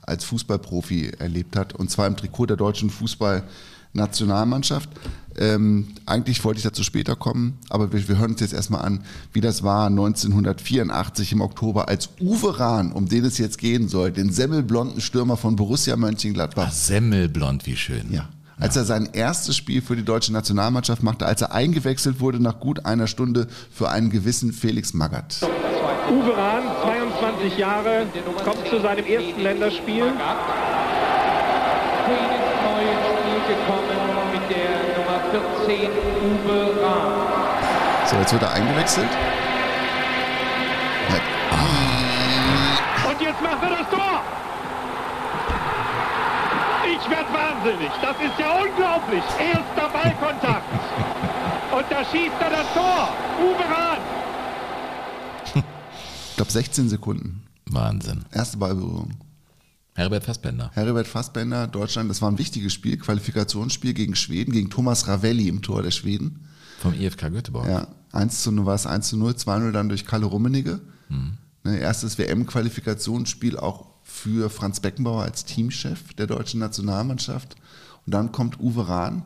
als Fußballprofi erlebt hat. Und zwar im Trikot der deutschen Fußball- Nationalmannschaft. Ähm, eigentlich wollte ich dazu später kommen, aber wir, wir, hören uns jetzt erstmal an, wie das war 1984 im Oktober, als Uwe Rahn, um den es jetzt gehen soll, den semmelblonden Stürmer von Borussia Mönchengladbach. Ach, semmelblond, wie schön. Ja. Als er sein erstes Spiel für die deutsche Nationalmannschaft machte, als er eingewechselt wurde nach gut einer Stunde für einen gewissen Felix Magath. Uwe Rahn, 22 Jahre, kommt zu seinem ersten Länderspiel gekommen mit der Nummer 14 Uwe Rahn. So, jetzt wird er eingewechselt. Ah. Und jetzt macht er das Tor! Ich werde wahnsinnig. Das ist ja unglaublich. Erster Ballkontakt. Und da schießt er das Tor. Uwe Rahn. Ich glaube 16 Sekunden. Wahnsinn. Erste Ballberührung. Herbert Fassbender. Herbert Fassbender, Deutschland, das war ein wichtiges Spiel, Qualifikationsspiel gegen Schweden, gegen Thomas Ravelli im Tor der Schweden. Vom IFK Göteborg. Ja, 1 zu 0 war es 1 zu 0, 2-0 dann durch Kalle Rummenigge. Mhm. Ne, erstes WM-Qualifikationsspiel auch für Franz Beckenbauer als Teamchef der deutschen Nationalmannschaft. Und dann kommt Uwe Rahn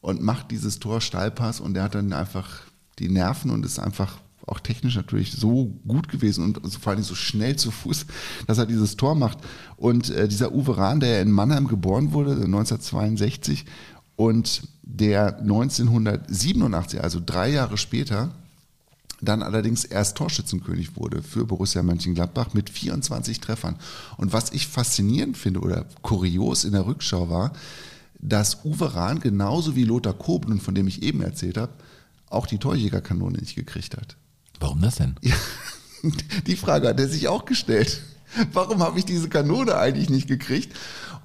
und macht dieses Tor Steilpass und der hat dann einfach die Nerven und ist einfach auch technisch natürlich so gut gewesen und vor allem so schnell zu Fuß, dass er dieses Tor macht. Und äh, dieser Uwe Rahn, der in Mannheim geboren wurde, 1962 und der 1987, also drei Jahre später, dann allerdings erst Torschützenkönig wurde für Borussia Mönchengladbach mit 24 Treffern. Und was ich faszinierend finde oder kurios in der Rückschau war, dass Uwe Rahn genauso wie Lothar Koblen, von dem ich eben erzählt habe, auch die Torjägerkanone nicht gekriegt hat. Warum das denn? Ja, die Frage hat er sich auch gestellt. Warum habe ich diese Kanone eigentlich nicht gekriegt?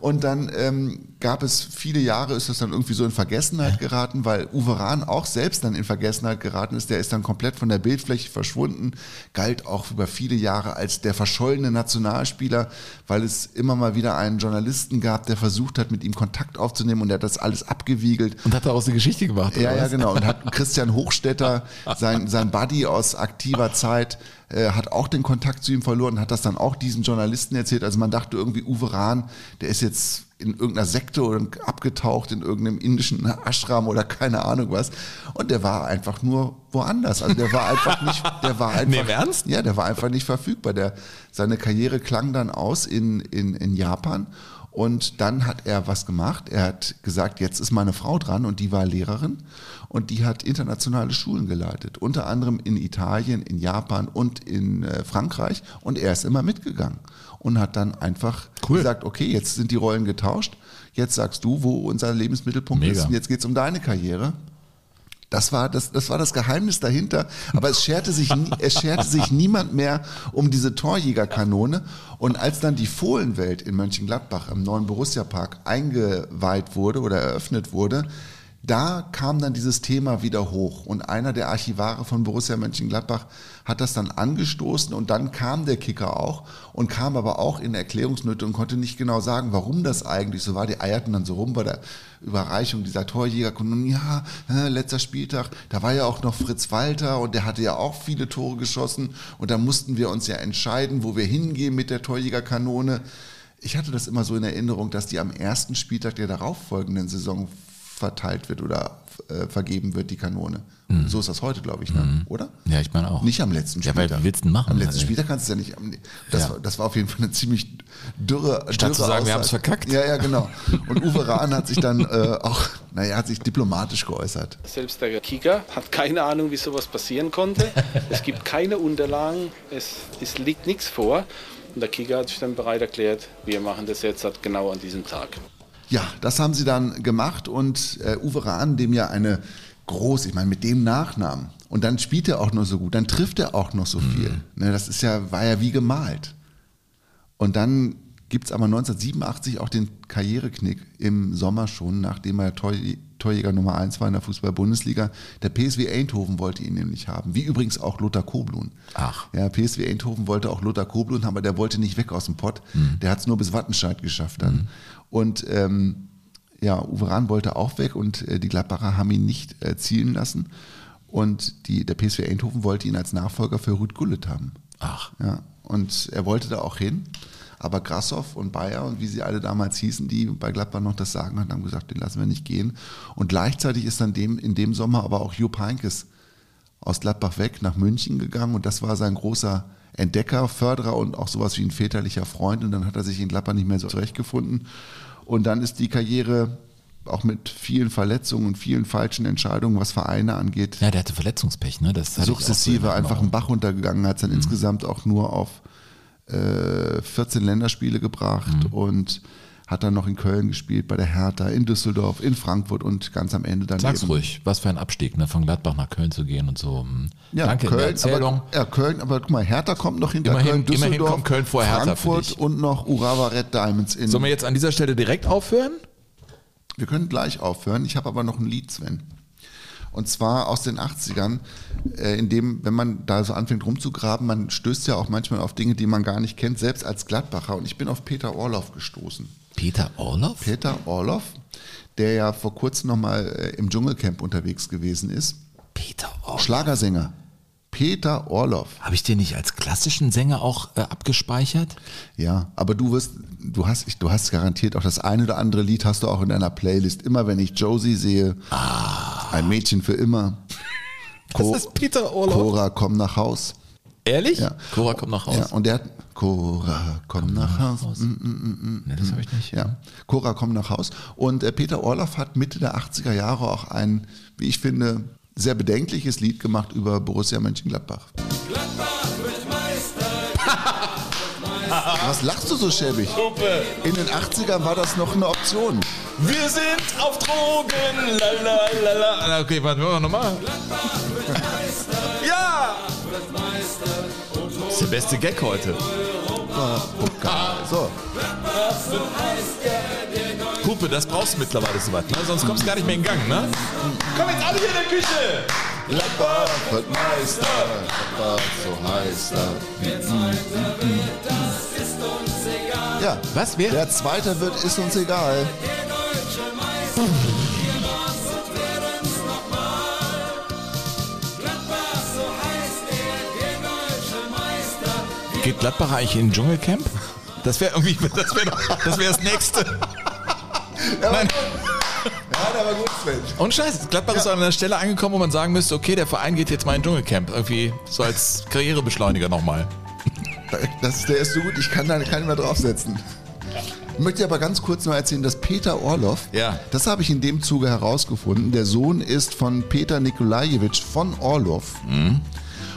Und dann ähm, gab es viele Jahre, ist das dann irgendwie so in Vergessenheit geraten, weil Uwe Rahn auch selbst dann in Vergessenheit geraten ist. Der ist dann komplett von der Bildfläche verschwunden, galt auch über viele Jahre als der verschollene Nationalspieler, weil es immer mal wieder einen Journalisten gab, der versucht hat, mit ihm Kontakt aufzunehmen und der hat das alles abgewiegelt. Und hat daraus eine Geschichte gemacht. Ja, ja, genau. Und hat Christian Hochstetter, sein, sein Buddy aus aktiver Zeit, äh, hat auch den Kontakt zu ihm verloren, hat das dann auch diesen Journalisten erzählt. Also man dachte irgendwie, Uwe Rahn, der ist jetzt in irgendeiner Sekte oder abgetaucht in irgendeinem indischen Ashram oder keine Ahnung was. Und der war einfach nur woanders. Also der war einfach nicht, der war einfach. Nee, im Ernst? Ja, der war einfach nicht verfügbar. Der, seine Karriere klang dann aus in, in, in Japan. Und dann hat er was gemacht. Er hat gesagt, jetzt ist meine Frau dran und die war Lehrerin und die hat internationale Schulen geleitet, unter anderem in Italien, in Japan und in äh, Frankreich und er ist immer mitgegangen und hat dann einfach cool. gesagt, okay, jetzt sind die Rollen getauscht, jetzt sagst du, wo unser Lebensmittelpunkt Mega. ist und jetzt geht es um deine Karriere. Das war das, das war das Geheimnis dahinter. Aber es scherte sich, es scherte sich niemand mehr um diese Torjägerkanone. Und als dann die Fohlenwelt in Mönchengladbach im neuen Borussia Park eingeweiht wurde oder eröffnet wurde, da kam dann dieses Thema wieder hoch und einer der Archivare von Borussia Mönchengladbach hat das dann angestoßen und dann kam der Kicker auch und kam aber auch in Erklärungsnöte und konnte nicht genau sagen, warum das eigentlich so war. Die eierten dann so rum bei der Überreichung dieser Torjäger. Und ja, letzter Spieltag, da war ja auch noch Fritz Walter und der hatte ja auch viele Tore geschossen und da mussten wir uns ja entscheiden, wo wir hingehen mit der Torjägerkanone. Ich hatte das immer so in Erinnerung, dass die am ersten Spieltag der darauffolgenden Saison verteilt wird oder äh, vergeben wird, die Kanone. Mhm. So ist das heute, glaube ich, ne? mhm. oder? Ja, ich meine auch. Nicht am letzten Spieltag. Ja, weil willst du machen? Am letzten also. Spieltag kannst du es ja nicht. Das, ja. War, das war auf jeden Fall eine ziemlich dürre. Statt dürre zu sagen, Aussage. wir haben es verkackt. Ja, ja, genau. Und Uwe Rahn hat sich dann äh, auch, naja, hat sich diplomatisch geäußert. Selbst der Kicker hat keine Ahnung, wie sowas passieren konnte. es gibt keine Unterlagen, es, es liegt nichts vor. Und der Kicker hat sich dann bereit erklärt, wir machen das jetzt genau an diesem Tag. Ja, das haben sie dann gemacht und äh, Uwe Rahn, dem ja eine groß, ich meine, mit dem Nachnamen. Und dann spielt er auch noch so gut, dann trifft er auch noch so mhm. viel. Ne, das ist ja, war ja wie gemalt. Und dann gibt es aber 1987 auch den Karriereknick im Sommer schon, nachdem er Tor, Torjäger Nummer 1 war in der Fußball-Bundesliga. Der PSW Eindhoven wollte ihn nämlich haben, wie übrigens auch Lothar Koblun. Ach. Ja, PSW Eindhoven wollte auch Lothar Koblun haben, aber der wollte nicht weg aus dem Pott. Mhm. Der hat es nur bis Wattenscheid geschafft dann. Mhm. Und ähm, ja, Uwe Rahn wollte auch weg und äh, die Gladbacher haben ihn nicht äh, zielen lassen. Und die, der PSV Eindhoven wollte ihn als Nachfolger für Ruth Gullit haben. Ach. Ja, und er wollte da auch hin. Aber Grassoff und Bayer und wie sie alle damals hießen, die bei Gladbach noch das Sagen hatten, haben gesagt, den lassen wir nicht gehen. Und gleichzeitig ist dann dem, in dem Sommer aber auch Jupp Heinkes aus Gladbach weg nach München gegangen und das war sein großer Entdecker, Förderer und auch sowas wie ein väterlicher Freund. Und dann hat er sich in Gladbach nicht mehr so zurechtgefunden. Und dann ist die Karriere auch mit vielen Verletzungen und vielen falschen Entscheidungen, was Vereine angeht. Ja, der hatte Verletzungspech, ne? Das sukzessive so einfach einen Bach runtergegangen, hat es dann mhm. insgesamt auch nur auf äh, 14 Länderspiele gebracht mhm. und hat dann noch in Köln gespielt, bei der Hertha, in Düsseldorf, in Frankfurt und ganz am Ende dann. Sag's ruhig, was für ein Abstieg, ne? von Gladbach nach Köln zu gehen und so. Hm. Ja, Danke Köln, Erzählung. Aber, ja, Köln, aber guck mal, Hertha kommt noch hinter immerhin, Köln, Düsseldorf, immerhin kommt Köln vor Hertha Frankfurt und noch Urawa Red Diamonds in. Sollen wir jetzt an dieser Stelle direkt aufhören? Wir können gleich aufhören. Ich habe aber noch ein Lied, Sven. Und zwar aus den 80ern, äh, in dem, wenn man da so anfängt rumzugraben, man stößt ja auch manchmal auf Dinge, die man gar nicht kennt, selbst als Gladbacher. Und ich bin auf Peter Orloff gestoßen. Peter Orloff? Peter Orloff, der ja vor kurzem nochmal äh, im Dschungelcamp unterwegs gewesen ist. Peter Orloff. Schlagersänger. Peter Orloff. Habe ich den nicht als klassischen Sänger auch äh, abgespeichert? Ja, aber du wirst, du hast, du hast garantiert auch das eine oder andere Lied hast du auch in deiner Playlist. Immer wenn ich Josie sehe, ah. ein Mädchen für immer. Das ist Peter Orloff. Cora, komm nach Haus. Ehrlich? Ja. Cora kommt nach Haus. Ja, und der hat Cora, komm nach Haus. Mm, mm, mm, nee, das habe ich nicht. Ja, Cora, komm nach Haus. Und äh, Peter Orloff hat Mitte der 80er Jahre auch ein, wie ich finde, sehr bedenkliches Lied gemacht über Borussia Mönchengladbach. Gladbach wird Meister. Was lachst du so schäbig? Hupe. In den 80ern war das noch eine Option. Wir sind auf Drogen. Lalalala. Okay, warte, wir nochmal. Ja! Der beste Gag heute. So. Hupe, das brauchst du mittlerweile so was, ne? sonst kommst du gar nicht mehr in Gang, ne? Komm jetzt alle hier in der Küche! Gladbach wird Meister, Gladbach so heißt er. Ja, was? Wer? Der Zweite wird, ist uns egal. Geht Gladbach eigentlich in Dschungelcamp? Das wäre irgendwie, das wäre das, wär das nächste. Ja, Nein. Ja, der war gut, Sven. Und scheiße, Gladbach ja. ist an einer Stelle angekommen, wo man sagen müsste, okay, der Verein geht jetzt mal in Dschungelcamp. Irgendwie so als Karrierebeschleuniger nochmal. Das, der ist so gut, ich kann da keinen mehr draufsetzen. Ich möchte aber ganz kurz noch erzählen, dass Peter Orloff, ja. das habe ich in dem Zuge herausgefunden, der Sohn ist von Peter Nikolajewitsch von Orloff. Mhm.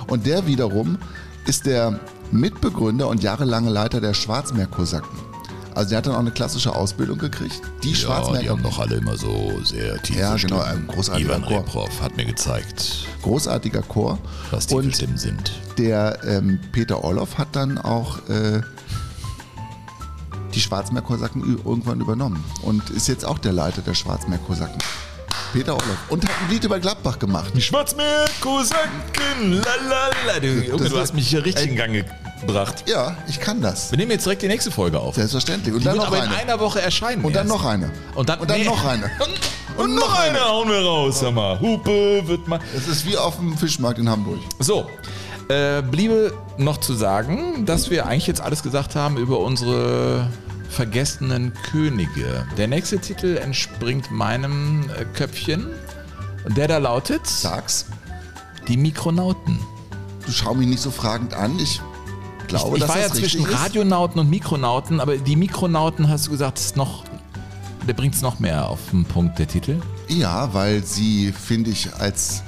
Und der wiederum ist der Mitbegründer und jahrelange Leiter der Schwarzmeerkosaken. Also der hat dann auch eine klassische Ausbildung gekriegt. Die ja, Schwarzmeer die haben doch alle immer so sehr tiefe Ja, genau, ein großartiger Ivan Chor. Reprov hat mir gezeigt, Großartiger Chor. was Und Stimmen sind. der ähm, Peter Orloff hat dann auch äh, die Schwarzmeerkosaken irgendwann übernommen und ist jetzt auch der Leiter der Schwarzmeerkosaken. Peter Orloff. Und hat ein Lied über Gladbach gemacht. Die Schwarzmeerkosaken, lalala. Du, Junge, du hast mich hier richtig in Gang gebracht. Ja, ich kann das. Wir nehmen jetzt direkt die nächste Folge auf. Selbstverständlich. Und Die dann noch aber in eine. einer Woche erscheinen. Und dann erst. noch eine. Und dann, Und dann nee. noch eine. Und, und noch eine hauen wir raus, sag mal. Hupe wird mal. Das ist wie auf dem Fischmarkt in Hamburg. So, äh, bliebe noch zu sagen, dass wir eigentlich jetzt alles gesagt haben über unsere vergessenen Könige. Der nächste Titel entspringt meinem äh, Köpfchen. Und der da lautet Sag's. Die Mikronauten. Du schau mich nicht so fragend an. Ich glaube, ich dass war ja zwischen. Radionauten und Mikronauten, aber die Mikronauten, hast du gesagt, ist noch, der bringt es noch mehr auf den Punkt, der Titel. Ja, weil sie, finde ich, als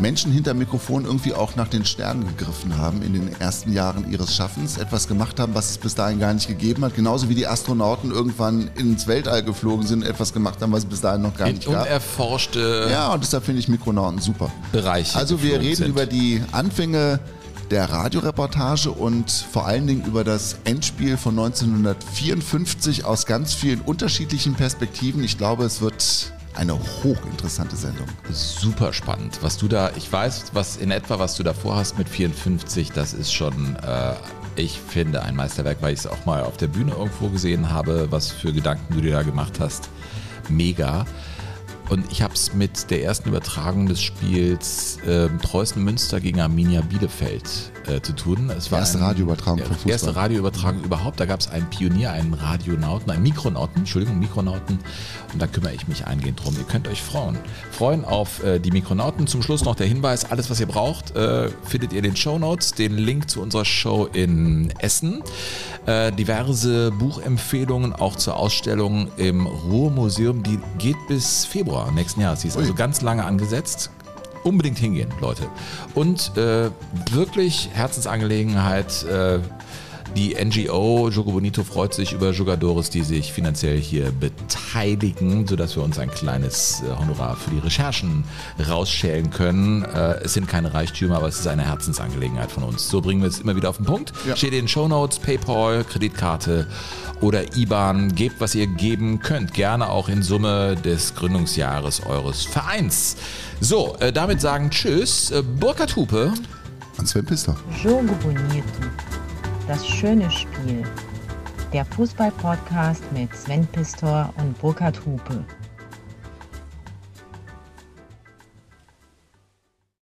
Menschen hinter Mikrofon irgendwie auch nach den Sternen gegriffen haben in den ersten Jahren ihres Schaffens, etwas gemacht haben, was es bis dahin gar nicht gegeben hat. Genauso wie die Astronauten irgendwann ins Weltall geflogen sind, etwas gemacht haben, was es bis dahin noch gar In nicht gab. unerforschte Ja, und deshalb finde ich Mikronauten super. Bereiche. Also wir reden sind. über die Anfänge der Radioreportage und vor allen Dingen über das Endspiel von 1954 aus ganz vielen unterschiedlichen Perspektiven. Ich glaube, es wird eine hochinteressante Sendung. Super spannend. Was du da, ich weiß, was in etwa, was du da vorhast mit 54, das ist schon, äh, ich finde, ein Meisterwerk, weil ich es auch mal auf der Bühne irgendwo gesehen habe, was für Gedanken du dir da gemacht hast. Mega. Und ich habe es mit der ersten Übertragung des Spiels ähm, Preußen Münster gegen Arminia Bielefeld äh, zu tun. Es war Erste ein- Radioübertragung ja, vom Fußball. Erste Radioübertragung überhaupt. Da gab es einen Pionier, einen Radionauten, einen Mikronauten, Entschuldigung, Mikronauten. Und da kümmere ich mich eingehend drum. Ihr könnt euch freuen. Freuen auf äh, die Mikronauten. Zum Schluss noch der Hinweis, alles was ihr braucht, äh, findet ihr in den Show Notes. Den Link zu unserer Show in Essen. Äh, diverse Buchempfehlungen auch zur Ausstellung im Ruhrmuseum. Die geht bis Februar nächsten Jahres. Die ist also ganz lange angesetzt. Unbedingt hingehen, Leute. Und äh, wirklich Herzensangelegenheit. Äh, die NGO Jogo Bonito freut sich über Jugadores, die sich finanziell hier beteiligen, sodass wir uns ein kleines äh, Honorar für die Recherchen rausschälen können. Äh, es sind keine Reichtümer, aber es ist eine Herzensangelegenheit von uns. So bringen wir es immer wieder auf den Punkt. Ja. Steht in den Shownotes, PayPal, Kreditkarte oder IBAN. Gebt, was ihr geben könnt. Gerne auch in Summe des Gründungsjahres eures Vereins. So, äh, damit sagen Tschüss. Äh, Burkhard Hupe. Und Sven Pister. Jogo Bonito. Das schöne Spiel. Der Fußball-Podcast mit Sven Pistor und Burkhard Hupe.